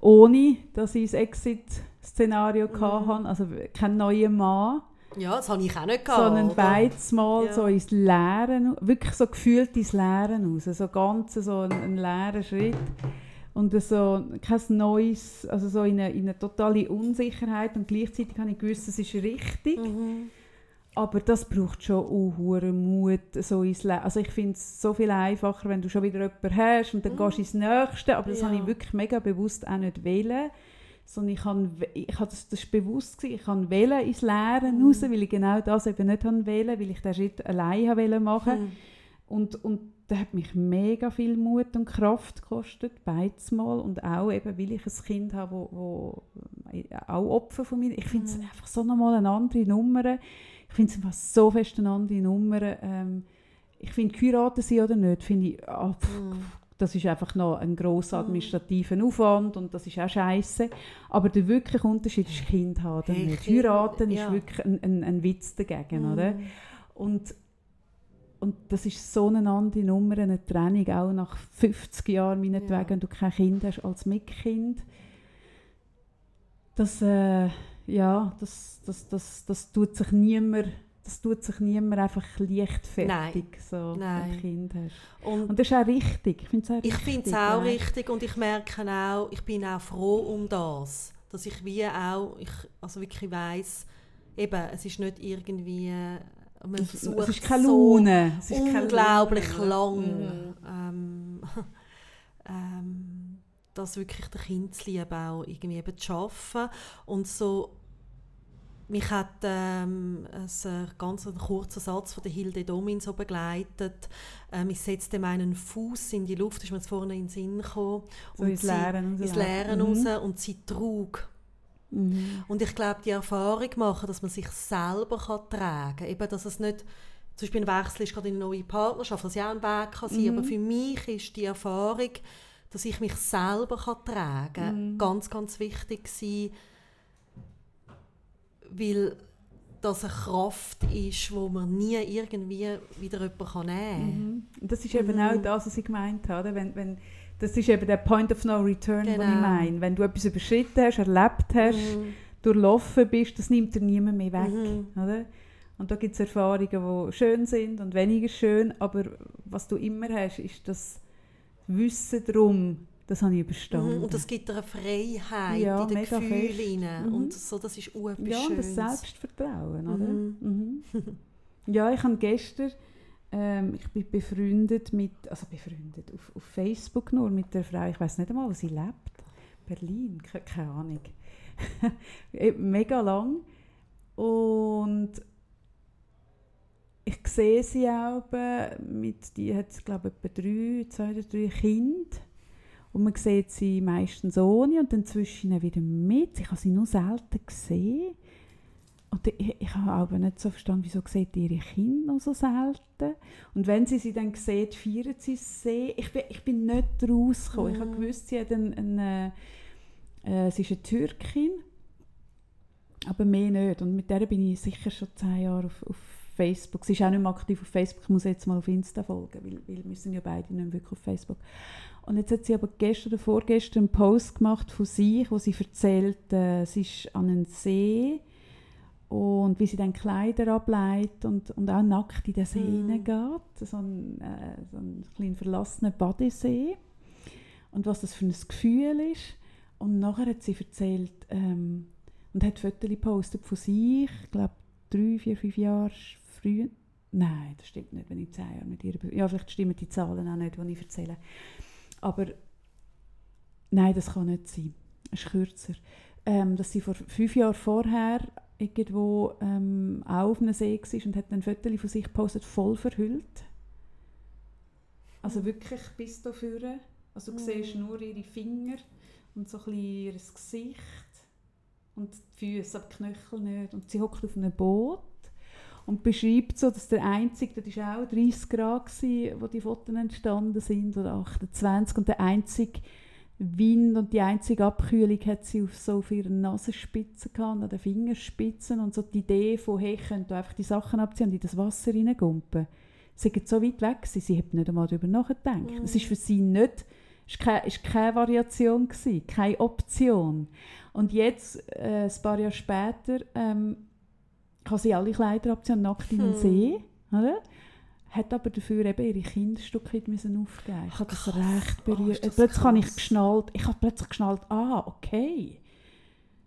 ohne, dass ich ein Exit-Szenario Mhm. hatte, also kein neuer Mann, Ja, das habe ich auch nicht gehabt. sondern oder? beides Mal Ja. so ins Leere, wirklich so gefühlt ins Leere raus, so ganz so ein, ein leerer Schritt und so kein neues, also so in eine, in eine totale Unsicherheit und gleichzeitig habe ich gewusst, es ist richtig. Mhm. Aber das braucht schon auch Mut, so ins Le Also ich finde es so viel einfacher, wenn du schon wieder jemanden hast und dann Mhm. gehst du ins Nächste. Aber das Ja. habe ich wirklich mega bewusst auch nicht wählen. Sondern ich habe, ich habe das, das bewusst gewesen, ich habe wählen ins Leere Mhm. raus, weil ich genau das eben nicht habe wählen, weil ich den Schritt allein habe machen. Mhm. Und, und das hat mich mega viel Mut und Kraft gekostet, beides Mal. Und auch eben, weil ich ein Kind habe, wo, wo äh, auch Opfer von mir Ich finde es Mhm. einfach so nochmal eine andere Nummer. Ich finde es einfach so fest eine andere Nummer. Ähm, ich finde, geheiratet sein oder nicht, finde ich, ah, pff, Mhm. Das ist einfach noch ein grosser Mhm. administrativer Aufwand und das ist auch scheiße. Aber der wirkliche Unterschied ist Kind haben oder Hey, nicht. Kind, Heiraten ja. ist wirklich ein, ein, ein Witz dagegen, oder? Mhm. Und, und das ist so eine andere Nummer, eine Trennung, auch nach 50 Jahren meinetwegen, Ja. wenn du kein Kind hast als Mitkind. Das, äh, ja, das, das, das, das tut sich niemand, das tut sich niemand einfach leichtfertig, so Nein. ein Kind hast. Und Und das ist auch richtig. Ich finde es auch auch richtig und ich merke auch, ich bin auch froh um das, dass ich wie auch, ich also wirklich weiss, eben, es ist nicht irgendwie, man Es, versucht es ist keine so Laune. Es ist unglaublich Laune. lang, Mhm. ähm, ähm, das wirklich der Kindsliebe auch irgendwie eben zu schaffen und so mich hat ähm, ein äh, ganz ein kurzer Satz von der Hilde Domin so begleitet. Ähm, ich setzte meinen Fuß in die Luft, ist mir jetzt vorne in den Sinn gekommen. So ins sie- Leere ins rauslaufen. Leere Mhm. raus und sie trug. Mhm. Und ich glaube, die Erfahrung machen, dass man sich selber kann tragen kann. Eben, dass es nicht, zum Beispiel ein Wechsel ist gerade in eine neue Partnerschaft, was ja auch ein Weg kann sein, Mhm. aber für mich ist die Erfahrung, dass ich mich selber kann tragen kann, Mhm. ganz, ganz wichtig gewesen, weil das eine Kraft ist, wo man nie irgendwie wieder jemanden kann nehmen kann. Mhm. Das ist eben Mhm. auch das, was ich gemeint habe. Wenn, wenn das ist eben der Point of No Return, genau. den ich meine. Wenn du etwas überschritten hast, erlebt hast, mhm. durchlaufen bist, das nimmt dir niemand mehr weg. Mhm. Oder? Und da gibt es Erfahrungen, die schön sind und weniger schön, aber was du immer hast, ist das Wissen darum, das habe ich überstanden. Mhm, und das gibt dir eine Freiheit ja, in den Gefühlen. Mhm. Und so, das ist auch Ja, und das Selbstvertrauen, oder? Mhm. Mhm. ja, ich habe gestern, ähm, ich bin befreundet mit, also befreundet auf, auf Facebook nur mit der Frau, ich weiß nicht einmal, wo sie lebt. Berlin, keine, keine Ahnung. Mega lang. Und ich sehe sie auch, mit, die hat, glaube ich, etwa drei, zwei oder drei Kinder. Und man sieht sie meistens ohne und dann zwischen wieder mit. Ich habe sie nur selten gesehen. Und ich, ich habe aber nicht so verstanden, wieso sieht ihre Kinder noch so selten. Und wenn sie sie dann sieht, feiern sie sie. Ich bin, ich bin nicht rausgekommen. Mm. Ich habe mhm. gewusst, sie, hat eine, eine, äh, sie ist eine Türkin, aber mehr nicht. Und mit der bin ich sicher schon zehn Jahre auf, auf Facebook. Sie ist auch nicht mehr aktiv auf Facebook. Ich muss jetzt mal auf Insta folgen, weil, weil wir sind ja beide nicht wirklich auf Facebook. Und jetzt hat sie aber gestern oder vorgestern einen Post gemacht von sich, wo sie erzählt, äh, sie ist an einen See und wie sie dann Kleider ableitet und, und auch nackt in den See mm. geht. So ein, äh, so ein klein verlassener Badesee. Und was das für ein Gefühl ist. Und nachher hat sie erzählt ähm, und hat Fotos gepostet von sich, ich glaube drei, vier, fünf Jahre früher. Nein, das stimmt nicht, wenn ich zehn Jahre mit ihr... Ja, vielleicht stimmen die Zahlen auch nicht, die ich erzähle. Aber nein, das kann nicht sein. Es ist kürzer. Ähm, dass sie vor fünf Jahren vorher irgendwo ähm, auch auf einem See war und hat ein Foto von sich gepostet, voll verhüllt. Also wirklich bis dafür. Also du mm. siehst nur ihre Finger und so ein bisschen ihr Gesicht und die Füße, aber die Knöchel nicht. Und sie hockt auf einem Boot und beschreibt so, dass der einzige, das war auch 30 Grad, gewesen, wo die Fotos entstanden sind, oder 28, und der einzige Wind und die einzige Abkühlung hat sie auf so auf ihren Nasenspitzen gehabt, an den Fingerspitzen und so die Idee von, hey, ich könnte einfach die Sachen abziehen und in das Wasser reingumpen. Sie sind so weit weg, sie, sie hat nicht einmal darüber nachgedacht. Mhm. Es ist für sie nicht, war keine, keine Variation, gewesen, keine Option. Und jetzt, äh, ein paar Jahre später, ähm, kann sie alle Kleider abziehen, nackt in den hm. See. Oder? Hat aber dafür eben ihre Kinderstücke müssen aufgeben. Ich habe das recht berührt. Oh, plötzlich habe ich geschnallt, ich habe plötzlich geschnallt, ah, okay.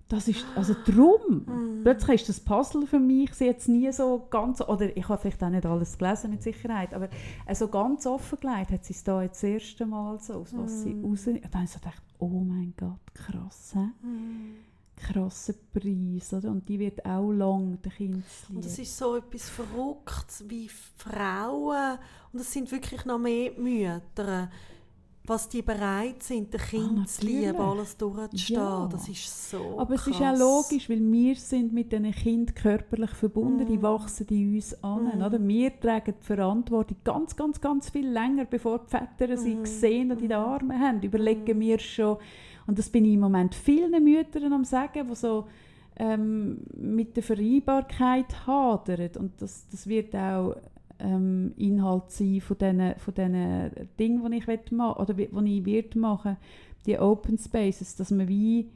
Das ist, also drum. Mm. Plötzlich ist das Puzzle für mich jetzt nie so ganz, oder ich habe vielleicht auch nicht alles gelesen mit Sicherheit, aber so ganz offengelegt hat sie es da jetzt das erste Mal so, aus was mm. sie raus... Und dann habe ich so gedacht, oh mein Gott, krass? Mm krassen Preis, oder? Und die wird auch lang den Kindern Und es ist so etwas Verrücktes wie Frauen, und es sind wirklich noch mehr Mütter, was die bereit sind, den Kindern ah, zu lieben, alles durchzustehen. Ja. Das ist so Aber krass. es ist auch logisch, weil wir sind mit diesen Kindern körperlich verbunden, mm. die wachsen in uns an. Mm. Oder? Wir tragen die Verantwortung ganz, ganz, ganz viel länger, bevor die Väter sie mm. sehen und in den mm. Armen haben. Überlegen mm. wir schon, und das bin ich im Moment vielen Müttern am sagen, die so ähm, mit der Vereinbarkeit hadern. Und das, das wird auch ähm, Inhalt sein von diesen, von diesen Dingen, die ich machen oder die ich wird machen, die Open Spaces, dass man wie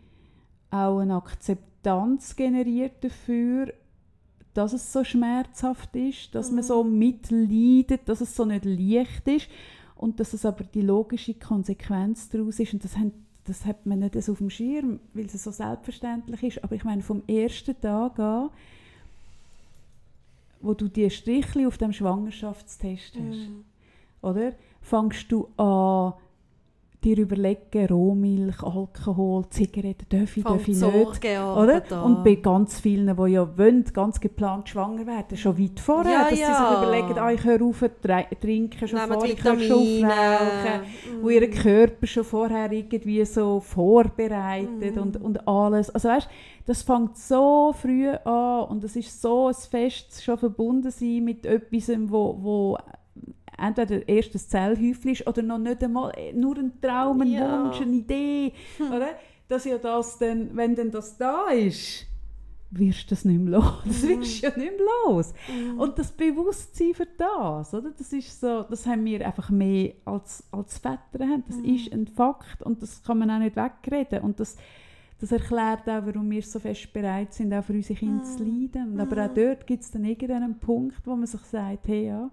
auch eine Akzeptanz generiert dafür, dass es so schmerzhaft ist, dass mhm. man so mitleidet, dass es so nicht leicht ist und dass es aber die logische Konsequenz daraus ist. Und das haben das hat man nicht so auf dem Schirm, weil es so selbstverständlich ist. Aber ich meine, vom ersten Tag an, wo du die Strichli auf dem Schwangerschaftstest hast, mm. oder, fängst du an, dir überlegen, Rohmilch, Alkohol, Zigaretten, darf ich, darf ich nicht. Oder? Da. Und bei ganz vielen, die ja wollen, ganz geplant schwanger werden, schon weit vorher, ja, dass ja. sie sich überlegen, ah, ich höre auf trinken, schon vorher, ich höre schon auf rauchen, mm. wo ihr Körper schon vorher irgendwie so vorbereitet mm. und, und alles. Also weißt, das fängt so früh an und es ist so ein Fest schon verbunden sein mit etwas, wo, wo entweder erst ein Zellhäufchen ist oder noch nicht einmal äh, nur ein Traum, ein ja. Wunsch, eine Idee. Hm. Oder? Dass ja das dann, wenn denn das da ist, wirst du das nicht mehr los. Das wirst du ja nicht mehr los. Mhm. Und das Bewusstsein für das, oder? Das ist so, das haben wir einfach mehr als, als Väter haben. Das Mhm. ist ein Fakt und das kann man auch nicht wegreden. Und das, das erklärt auch, warum wir so fest bereit sind, auch für unsere Kinder zu Mhm. leiden. Aber auch dort gibt es dann irgendeinen Punkt, wo man sich sagt, hey ja,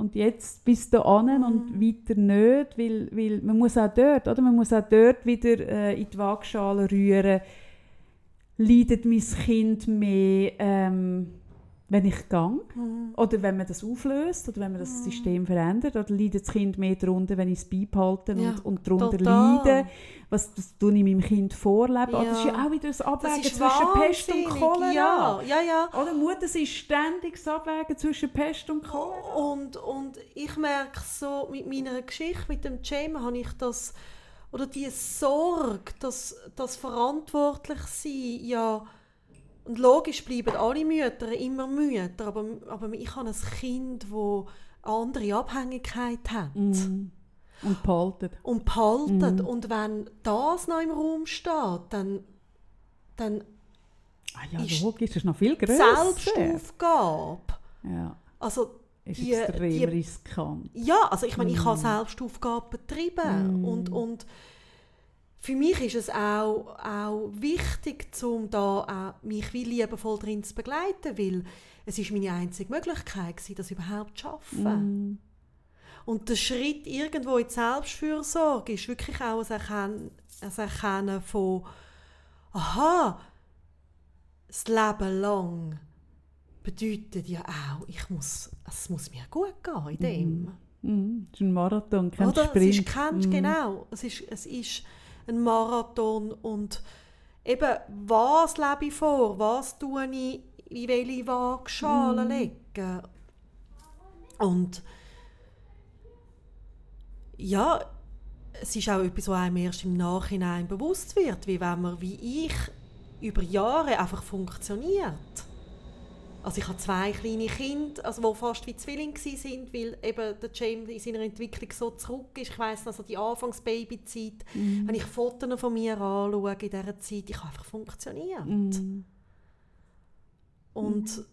und jetzt bis da an und Mhm. weiter nicht, weil, weil man muss auch dort, oder? Man muss auch dort wieder äh, in die Waagschale rühren, leidet mein Kind mehr, ähm, wenn ich gang Mhm. oder wenn man das auflöst oder wenn man das Mhm. System verändert oder leidet das Kind mehr darunter, wenn ich es beibehalte Ja, und, und darunter total. leide, was das tue ich meinem Kind vorleben. Ah, Das ist Ja. ja auch wieder das Abwägen Das zwischen Pest und Cholera. Ja, ja, ja. Oder Mutter, ist ständig das Abwägen zwischen Pest und Cholera. Und, und ich merke so, mit meiner Geschichte mit dem Jam habe ich das, oder die Sorge, dass das verantwortlich sein, ja, und logisch bleiben alle Mütter immer Mütter, aber, aber ich habe ein Kind, das eine andere Abhängigkeit hat. Mm. Und behalten. Und behalten. Mhm. Und wenn das noch im Raum steht, dann, dann Ah ja, Ist logisch, ist noch viel grösser. Selbstaufgabe. Ja, Also, ist Die- extrem die- riskant. Ja, also ich meine, ich Mm. habe Selbstaufgabe betrieben Mm. und, und für mich ist es auch, auch wichtig, um da auch mich wie liebevoll drin zu begleiten, weil es ist meine einzige Möglichkeit gewesen, das überhaupt zu schaffen. Mm. Und der Schritt irgendwo in die Selbstfürsorge ist wirklich auch ein Erkennen, ein Erkennen von aha, das Leben lang bedeutet ja auch, ich muss, es muss mir gut gehen in dem. Mm. Es ist ein Marathon, kein Oder? Sprint. Es ist kein, Mm. genau, es ist, es ist ein Marathon und eben, was lebe ich vor, was tue ich, in welche Waagschale Mhm. legen. Und ja, es ist auch etwas, was einem erst im Nachhinein bewusst wird, wie wenn man, wie ich, über Jahre einfach funktioniert. Also ich habe zwei kleine Kinder, also die fast wie Zwillinge sind, weil eben der James in seiner Entwicklung so zurück ist. Ich weiss, also die Anfangsbabyzeit, Mm. wenn ich Fotos von mir anschaue in dieser Zeit, ich habe einfach funktioniert. Mm. Und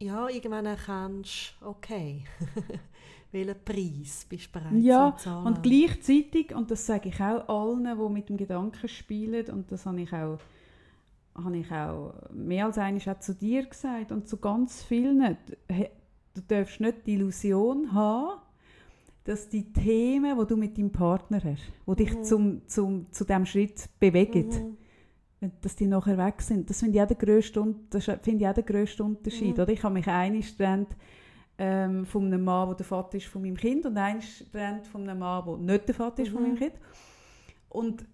ja, irgendwann erkennst du, okay, welchen Preis bist du bereit Ja, zu zahlen. Und gleichzeitig, und das sage ich auch allen, die mit dem Gedanken spielen, und das habe ich auch, habe ich auch mehr als einmal auch zu dir gesagt und zu ganz vielen, du darfst nicht die Illusion haben, dass die Themen, die du mit deinem Partner hast, die dich Mhm. zum, zum, zu diesem Schritt bewegen, Mhm. dass die nachher weg sind. Das finde ich auch der grösste, finde ich auch der grösste Unterschied. Mhm. Oder? Ich habe mich einmal getrennt ähm, von einem Mann, der der Vater ist von meinem Kind und einmal getrennt von einem Mann, der nicht der Vater ist von Mhm. meinem Kind. Und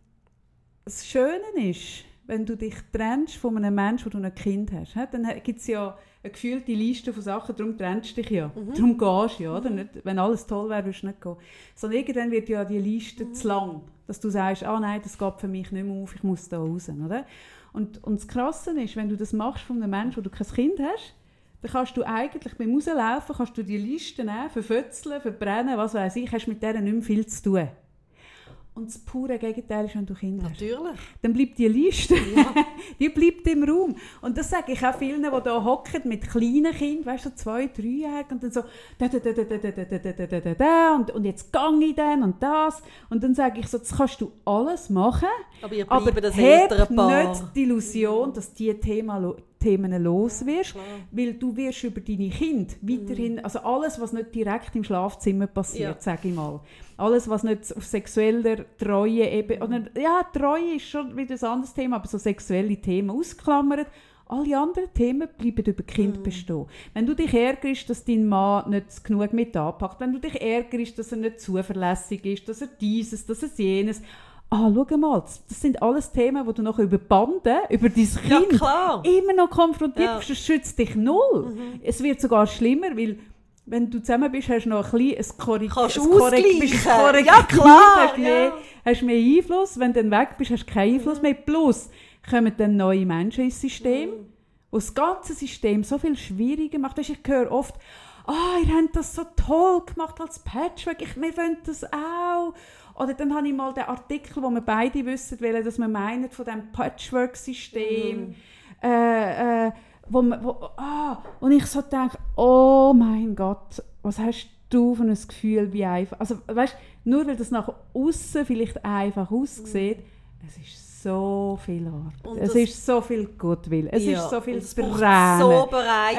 das Schöne ist, wenn du dich trennst von einem Menschen, wo du ein Kind hast, dann gibt es ja eine gefühlte Liste von Sachen, darum trennst du dich ja. Mhm. Darum gehst du ja. Oder? Nicht, wenn alles toll wäre, würdest du nicht gehen. Sondern irgendwann wird ja die Liste Mhm. zu lang, dass du sagst, ah nein, das geht für mich nicht mehr auf, ich muss da raus. Oder? Und, und das Krasse ist, wenn du das machst von einem Menschen, wo du kein Kind hast, dann kannst du eigentlich beim Rauslaufen kannst du die Liste nehmen, verfützeln, verbrennen, was weiß ich, hast mit denen nicht mehr viel zu tun. Und das pure Gegenteil ist, wenn du Kinder hast. Natürlich. Dann bleibt die Liste, Ja. die bleibt im Raum. Und das sage ich auch vielen, die hier hocken mit kleinen Kindern, weißt du, so zwei, dreijährigen, und dann so, da, da, da, da, da, da, da, da, da, da, da, da, und, und jetzt gang ich dann und das. Und dann sage ich so, das kannst du alles machen, Aber ihr aber das Elternpaar. nicht die Illusion, dass die Thema, Themen los wirst. Klar. Weil du wirst über deine Kinder weiterhin, also alles, was nicht direkt im Schlafzimmer passiert, Ja. sage ich mal. Alles, was nicht auf sexueller Treue eben, oder, ja, Treue ist schon wieder ein anderes Thema, aber so sexuelle Themen ausklammert. Alle anderen Themen bleiben über Kind bestehen. Wenn du dich ärgerst, dass dein Mann nicht genug mit anpackt, wenn du dich ärgerst, dass er nicht zuverlässig ist, dass er dieses, dass er jenes, ah, schau mal, das sind alles Themen, wo du noch über die Bande, über dein Ja, Kind klar. immer noch konfrontiert Ja. bist, das schützt dich null. Mhm. Es wird sogar schlimmer, weil wenn du zusammen bist, hast du noch ein bisschen ein Korrekt Kannst ein Korrekt- bist ein Korrektiv, Ja, klar, Hast mehr, ja. hast mehr Einfluss. Wenn du dann weg bist, hast du keinen Einfluss mehr. Plus kommen dann neue Menschen ins System, Mhm. wo das ganze System so viel schwieriger macht. Weisst, Ich höre oft, ah, ihr habt das so toll gemacht als Patchwork, ich, wir wollen das auch. Oder dann habe ich mal den Artikel, wo wir beide wissen, wollen, dass wir meinen, von diesem Patchwork-System, Mhm. äh, äh, wo, man, wo, ah, und ich so denke, oh mein Gott, was hast du für ein Gefühl, wie einfach, also weißt, nur weil das nach außen vielleicht einfach aussieht, es ist so viel Arbeit. Und es ist so viel Goodwill, es Ja, ist so viel es braucht Tränen, so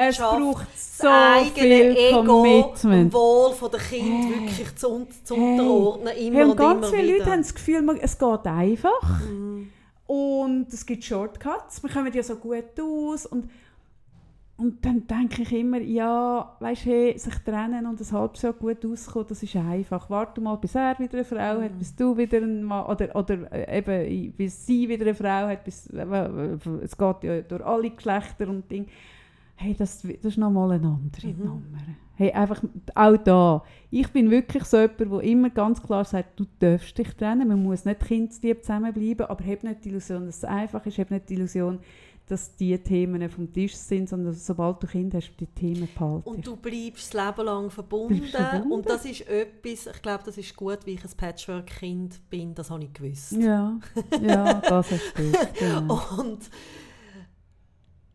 es braucht so viel Ego, Commitment. Wohl von der Kind Hey. wirklich zu, zu Hey. unterordnen, immer Hey, und ganz immer viele wieder. Leute haben das Gefühl, es geht einfach. Mhm. Und es gibt Shortcuts, wir kommen ja so gut aus. Und, und dann denke ich immer, ja, weißt hey, sich trennen und ein halbes Jahr gut auskommen, das ist einfach. Warte mal, bis er wieder eine Frau hat, Mhm. bis du wieder einen Mann, oder, oder äh, eben, bis sie wieder eine Frau hat, bis, äh, es geht ja durch alle Geschlechter und Dinge. Hey, das, das ist nochmal eine andere Mhm. Nummer. Hey, einfach auch da. Ich bin wirklich so jemand, der immer ganz klar sagt, du darfst dich trennen. Man muss nicht kindslieb zusammenbleiben, aber hab nicht die Illusion, dass es einfach ist. Hab nicht die Illusion, dass die Themen vom Tisch sind, sondern sobald du Kind hast, die Themen behalten. Und du bleibst das Leben lang verbunden. Verbunden. Und das ist etwas, ich glaube, das ist gut, wie ich ein Patchwork-Kind bin, das habe ich gewusst. ja, ja, das hast du. Genau. Und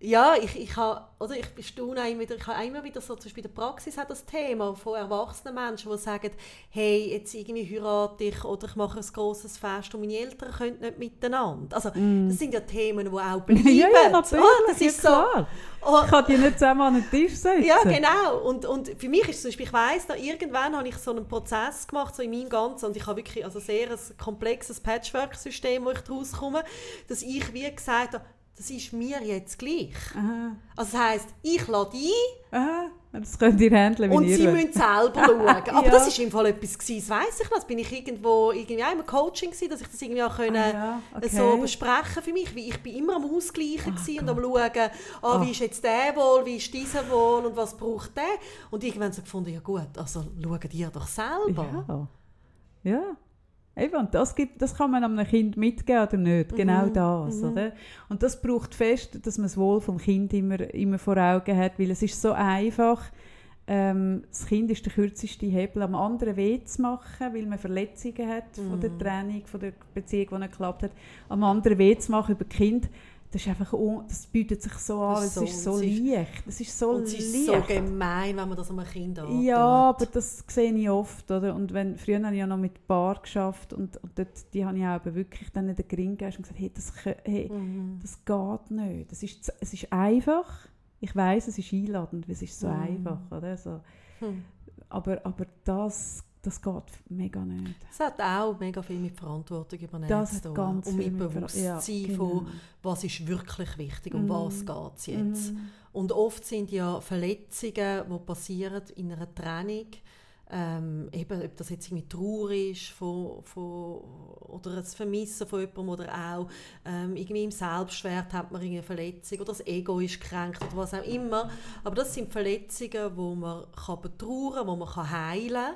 ja, ich, ich, habe, oder ich bestaune auch immer wieder, ich habe immer wieder so, zum Beispiel in der Praxis hat das Thema von erwachsenen Menschen, die sagen, hey, jetzt irgendwie heirate ich oder ich mache ein grosses Fest und meine Eltern können nicht miteinander. Also das sind ja Themen, die auch bleiben. Mm. ja, ja, natürlich. Oh, das ja, ist so, klar. oh, Ich kann die nicht zusammen an den Tisch setzen. ja, genau. Und, und für mich ist zum Beispiel, ich weiss, da irgendwann habe ich so einen Prozess gemacht, so in meinem Ganzen, und ich habe wirklich also sehr ein komplexes Patchwork-System, wo ich daraus komme, dass ich wie gesagt habe, das ist mir jetzt gleich. Aha, Also das heisst, ich lade ein aha. Das könnt ihr handeln, und sie müssen selber schauen. Aber Ja. das ist im Fall etwas gewesen, das weiss ich noch. Das bin ich irgendwo, irgendwie auch im Coaching gewesen, dass ich das irgendwie auch können, Ah, ja, okay. so besprechen für mich. Wie ich bin immer am Ausgleichen gewesen und am schauen, ah, wie ist jetzt der wohl, wie ist dieser wohl und was braucht der. Und irgendwann so gefunden, ja gut, also schaut ihr doch selber. Ja. Ja. Eben, und das, gibt, das kann man einem Kind mitgeben oder nicht. Genau Mhm, das. mhm. Oder? Und das braucht fest, dass man das Wohl vom Kind immer, immer vor Augen hat, weil es ist so einfach, ähm, das Kind ist der kürzeste Hebel, am anderen weh zu machen, weil man Verletzungen hat von der Mhm. Trennung, von der Beziehung, die nicht geklappt hat. Am anderen weh zu machen über Kind, das, ist einfach das bietet sich so an, Das es ist ist so- so ist- leicht. Es ist so Und es ist leicht. so gemein, wenn man das einem Kind antut. Ja, aber das sehe ich oft. Oder? Und wenn, früher habe ich ja noch mit Bar geschafft und, und dort, die habe ich auch wirklich dann in den Gring gegeben und gesagt, hey, das, hey, Mhm. das geht nicht. Das ist, es ist einfach. Ich weiß, es ist einladend, weil es ist so Mhm. einfach. Oder? So. Hm. Aber, aber das, das geht mega nicht. Es hat auch mega viel mit Verantwortung übernehmen Das zu tun. ganz und mit Bewusstsein ja, von, genau. was ist wirklich wichtig, um Mhm. was geht es jetzt. Mhm. Und oft sind ja Verletzungen, die passieren in einer Trennung, ähm, eben, ob das jetzt irgendwie Trauer ist von, von, oder das Vermissen von jemandem oder auch ähm, irgendwie im Selbstwert hat man eine Verletzung oder das Ego ist gekränkt oder was auch immer. Aber das sind Verletzungen, die man kann betrauern kann, die man kann heilen kann.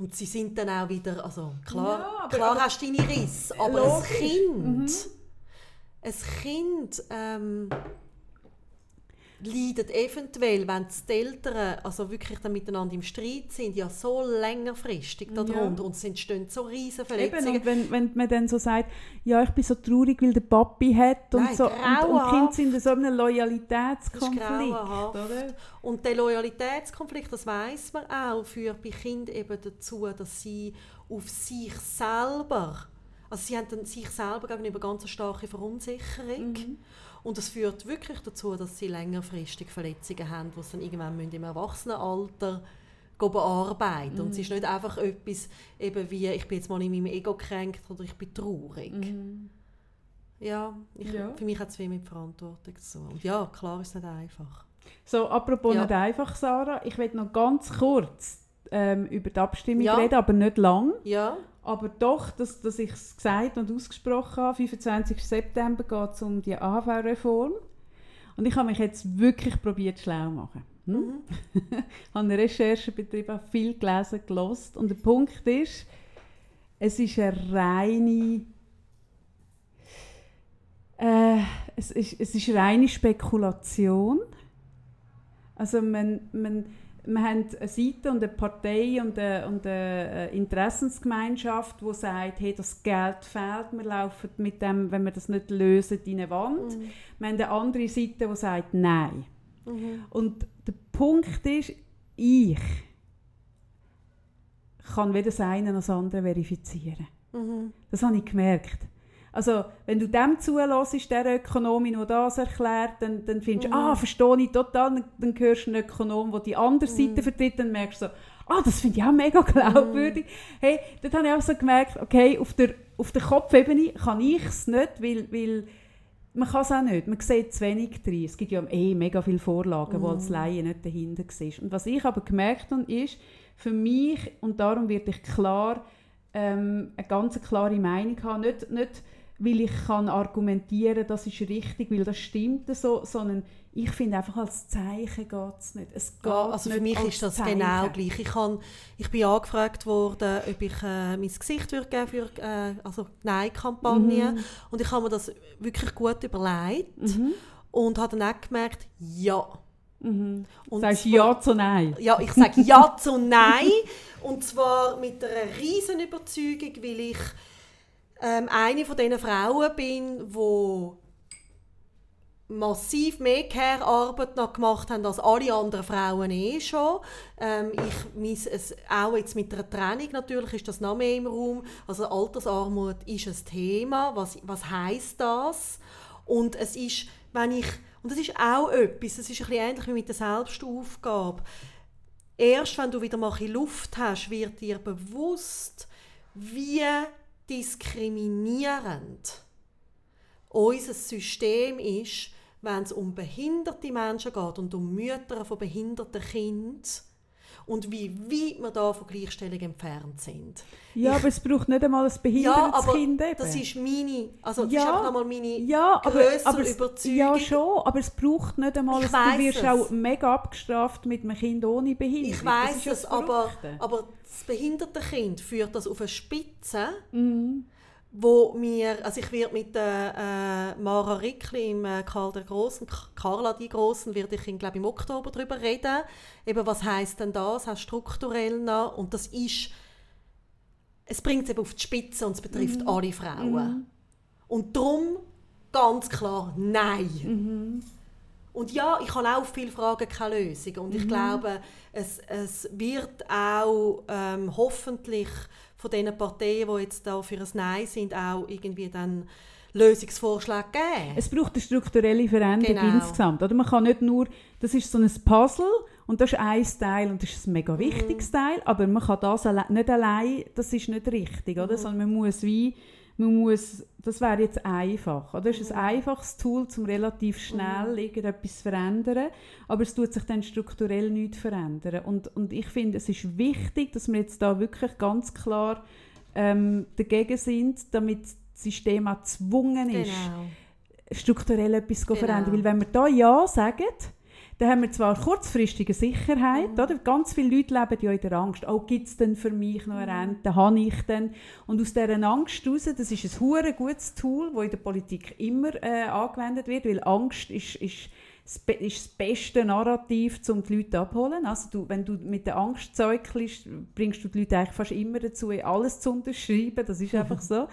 Und sie sind dann auch wieder, also klar, Ja, klar aber- hast du deine Risse, aber ein Logisch. Kind, Mhm. ein Kind ähm, leidet eventuell, wenn die Eltern also wirklich dann miteinander im Streit sind, ja so längerfristig darunter und es entstehen so riesige Eben, Verletzungen. und wenn, wenn man dann so sagt, ja, ich bin so traurig, weil der Papi hat und Nein, so. Und, und. Kinder sind in so einem Loyalitätskonflikt. Oder? Und der Loyalitätskonflikt, das weiß man auch, führt bei Kindern eben dazu, dass sie auf sich selber, also sie haben dann sich selber gegenüber ganz eine starke Verunsicherung. Mhm. Und das führt wirklich dazu, dass sie längerfristig Verletzungen haben, die sie dann irgendwann müssen im Erwachsenenalter bearbeiten Und es Mhm. ist nicht einfach etwas, eben wie ich bin jetzt mal in meinem Ego gekränkt oder ich bin traurig. Mhm. Ja, ich, Ja. für mich hat es viel mit Verantwortung zu tun. Und ja, klar ist es nicht einfach. So, apropos Ja. nicht einfach, Sarah, ich will noch ganz kurz ähm, über die Abstimmung Ja. reden, aber nicht lang. Ja, Aber doch, dass, dass ich es gesagt und ausgesprochen habe, 25. September geht es um die AHV-Reform. Und ich habe mich jetzt wirklich probiert schlau zu machen. Hm? Mhm. habe eine Recherche betrieben, habe viel gelesen, gelost. Und der Punkt ist, es ist eine reine äh, es, ist, es ist reine Spekulation. Also man, man, wir haben eine Seite und eine Partei und eine, und eine Interessensgemeinschaft, die sagt, hey, das Geld fehlt, wir laufen mit dem, wenn wir das nicht lösen, in eine Wand. Mhm. Wir haben eine andere Seite, die sagt, nein. Mhm. Und der Punkt ist, ich kann weder das eine noch das andere verifizieren. Mhm. Das habe ich gemerkt. Also, wenn du dem zulässt, der Ökonomin, der das erklärt, dann, dann findest du, mhm. ah, verstehe ich total, dann, dann hörst du einen Ökonom, der die andere Seite mhm. vertritt, dann merkst du so, ah, das finde ich auch mega glaubwürdig. Mhm. Hey, dort habe ich auch so gemerkt, okay, auf der, auf der Kopfebene kann ich es nicht, weil, weil man kann es auch nicht, man sieht zu wenig drin. Es gibt ja eh mega viele Vorlagen, mhm. wo als Laie nicht dahinter ist. Und was ich aber gemerkt habe, ist, für mich, und darum werde ich klar, ähm, eine ganz klare Meinung haben, nicht, nicht weil ich kann argumentieren das ist richtig, weil das stimmt so, sondern ich finde einfach als Zeichen geht es nicht. Es geht ja, also für mich ist das Zeichen. genau gleich. Ich, kann, ich bin angefragt worden, ob ich äh, mein Gesicht würde geben für äh, also Nein-Kampagne mhm. und ich habe mir das wirklich gut überlegt mhm. und habe dann auch gemerkt, ja. Mhm. Und Sagst zwar, Ja zu Nein? Ja, ich sage Ja zu Nein und zwar mit einer riesen Überzeugung, weil ich ähm, eine von diesen Frauen bin, die massiv mehr Care-Arbeit gemacht haben als alle anderen Frauen eh schon. Ähm, ich miss es auch jetzt mit der Trennung natürlich ist das noch mehr im Raum. Also Altersarmut ist ein Thema. Was, was heißt das? Und es ist, wenn ich und das ist auch etwas, es ist ein bisschen ähnlich wie mit der Selbstaufgabe. Erst wenn du wieder mal Luft hast, wird dir bewusst, wie diskriminierend. Unser System ist, wenn es um behinderte Menschen geht und um Mütter von behinderten Kindern und wie weit wir da von Gleichstellung entfernt sind. Ja, ich, aber es braucht nicht einmal ein behindertes ja, Kind. Eben. Das ist meine, also das ja, ist einfach einmal meine ja, aber, aber es, Überzeugung. Ja, schon, aber es braucht nicht einmal, ich du wirst es. auch mega abgestraft mit einem Kind ohne Behinderung. Ich weiß es, aber, aber das behinderte Kind führt das auf eine Spitze. Mhm wo mir, also ich werde mit der äh, Mara Rickli im äh, Karl der Großen, Carla die Großen, werde ich, glaube im Oktober darüber reden. Eben, was heißt denn das? Heißt strukturell noch und das ist, es bringt es eben auf die Spitze und es betrifft mhm. alle Frauen. Mhm. Und darum ganz klar Nein. Mhm. Und ja, ich habe auch viele Fragen keine Lösung und ich mhm. glaube, es, es wird auch ähm, hoffentlich von den Parteien, die jetzt da für ein Nein sind, auch irgendwie dann Lösungsvorschläge geben. Es braucht eine strukturelle Veränderung genau. insgesamt. Oder man kann nicht nur, das ist so ein Puzzle und das ist ein Teil und das ist ein mega wichtiges mhm. Teil, aber man kann das nicht allein, das ist nicht richtig, oder? Mhm. sondern man muss wie man muss, das wäre jetzt einfach. Oder? Das ist ein einfaches Tool, um relativ schnell mhm. irgendetwas zu verändern, aber es tut sich dann strukturell nichts verändern. Und, und ich finde, es ist wichtig, dass wir jetzt da wirklich ganz klar ähm, dagegen sind, damit das System auch gezwungen ist, genau. strukturell etwas zu genau. verändern. Weil wenn wir da Ja sagen, dann haben wir zwar kurzfristige Sicherheit, mhm. oder? ganz viele Leute leben ja in der Angst. Oh, gibt es denn für mich noch eine mhm. Rente? Habe ich denn? Und aus dieser Angst heraus, das ist ein hure gutes Tool, das in der Politik immer äh, angewendet wird, weil Angst ist, ist ist das beste Narrativ, um die Leute abzuholen. Also du, wenn du mit der Angst zeugelst, bringst du die Leute eigentlich fast immer dazu, alles zu unterschreiben. Das ist einfach so.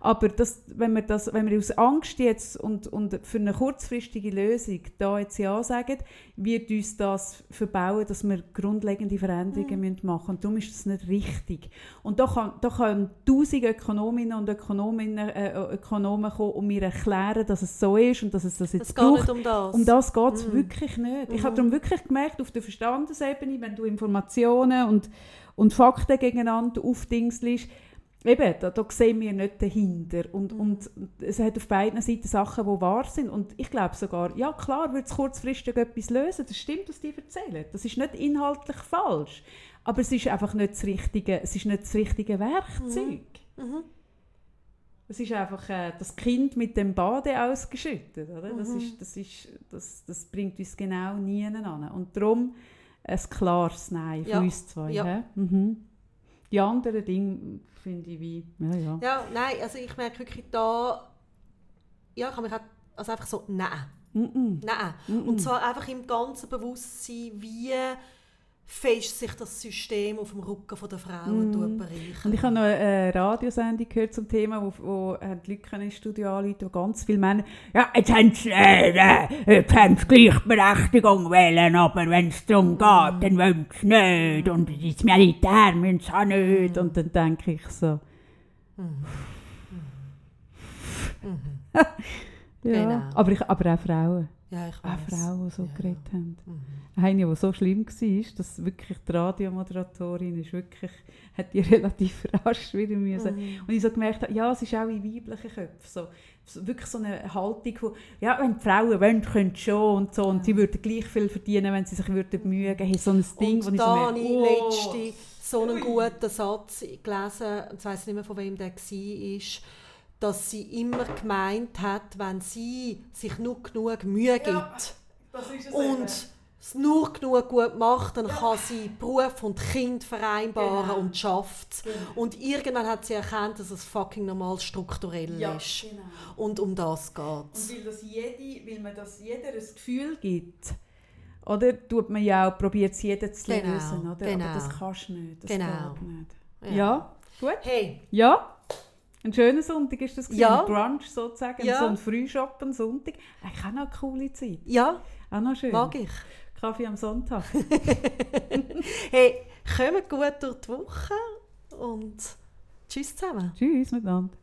Aber das, wenn, wir das, wenn wir aus Angst jetzt und, und für eine kurzfristige Lösung da jetzt Ja sagen, wird uns das verbauen, dass wir grundlegende Veränderungen mhm. machen müssen. Und darum ist das nicht richtig. Und da, kann, da können tausend Ökonominnen und Ökonominnen, äh, Ökonomen kommen und mir erklären, dass es so ist und dass es das jetzt es braucht. Geht nicht um das. Um das geht es mhm. wirklich nicht. Mhm. Ich habe darum wirklich gemerkt, auf der Verstandesebene, wenn du Informationen und, und Fakten gegeneinander aufdingselst, Eben, da, da sehen wir nicht dahinter. Und, mhm. und es hat auf beiden Seiten Sachen, die wahr sind. Und ich glaube sogar, ja klar, wird es kurzfristig etwas lösen. Das stimmt, was die erzählen. Das ist nicht inhaltlich falsch. Aber es ist einfach nicht das richtige, es ist nicht das richtige Werkzeug. Mhm. Mhm. Es ist einfach äh, das Kind mit dem Bade ausgeschüttet. Oder? Das, mhm. ist, das, ist, das, das bringt uns genau nie an. Und darum ein klares Nein für ja. uns zwei. Ja. Die anderen Dinge finde ich wie, ja, ja. Ja, nein, also ich merke wirklich da, ja, ich habe mich auch, also einfach so, nein. Mm -mm. Nein. Mm Und zwar einfach im ganzen Bewusstsein, wie fest sich das System auf dem Rücken der Frauen mm. bereichert. Und ich habe noch eine Radiosendung gehört zum Thema, wo, wo die Leute ins Studio anrufen, wo ganz viele Männer «Ja, jetzt haben sie, äh, äh jetzt haben sie Gleichberechtigung wählen, aber wenn es darum geht, dann wollen sie nicht und das Militär müssen sie auch nicht.» Und dann denke ich so... Mm. ja, genau. aber, ich, aber auch Frauen. Ja, ich weiß. Auch Frauen, die so ja. geredet haben. Mhm. Eine, die so schlimm war, dass wirklich die Radiomoderatorin ist wirklich, hat die relativ verarscht wieder müssen. Mhm. Und ich so gemerkt habe, ja, es ist auch in weiblichen Köpfen so, wirklich so eine Haltung von, ja, wenn die Frauen wollen, können sie schon und so. Und sie würden gleich viel verdienen, wenn sie sich würden bemühen würden. So ein Ding, und wo da ich so merke, oh. letzte so einen guten Satz gelesen, ich weiß nicht mehr, von wem der war, dass sie immer gemeint hat, wenn sie sich nur genug Mühe gibt ja, und es nur genug gut macht, dann ja. kann sie Beruf und Kind vereinbaren genau. und schafft genau. Und irgendwann hat sie erkannt, dass es fucking normal strukturell ja, ist. Genau. Und um das geht es. Und weil, das jede, weil man das jeder ein Gefühl gibt, oder tut man ja auch, probiert es jeder zu genau. lösen, oder? Genau. aber das kannst du nicht, das genau. geht nicht. Ja. ja, gut. Hey. Ja. Ein schöner Sonntag ist das ja. ein Brunch sozusagen, ja. so ein Frühschoppen Sonntag. Eigentlich auch noch eine coole Zeit. Ja, auch noch schön. mag ich. Kaffee am Sonntag. hey, kommen gut durch die Woche und tschüss zusammen. Tschüss miteinander.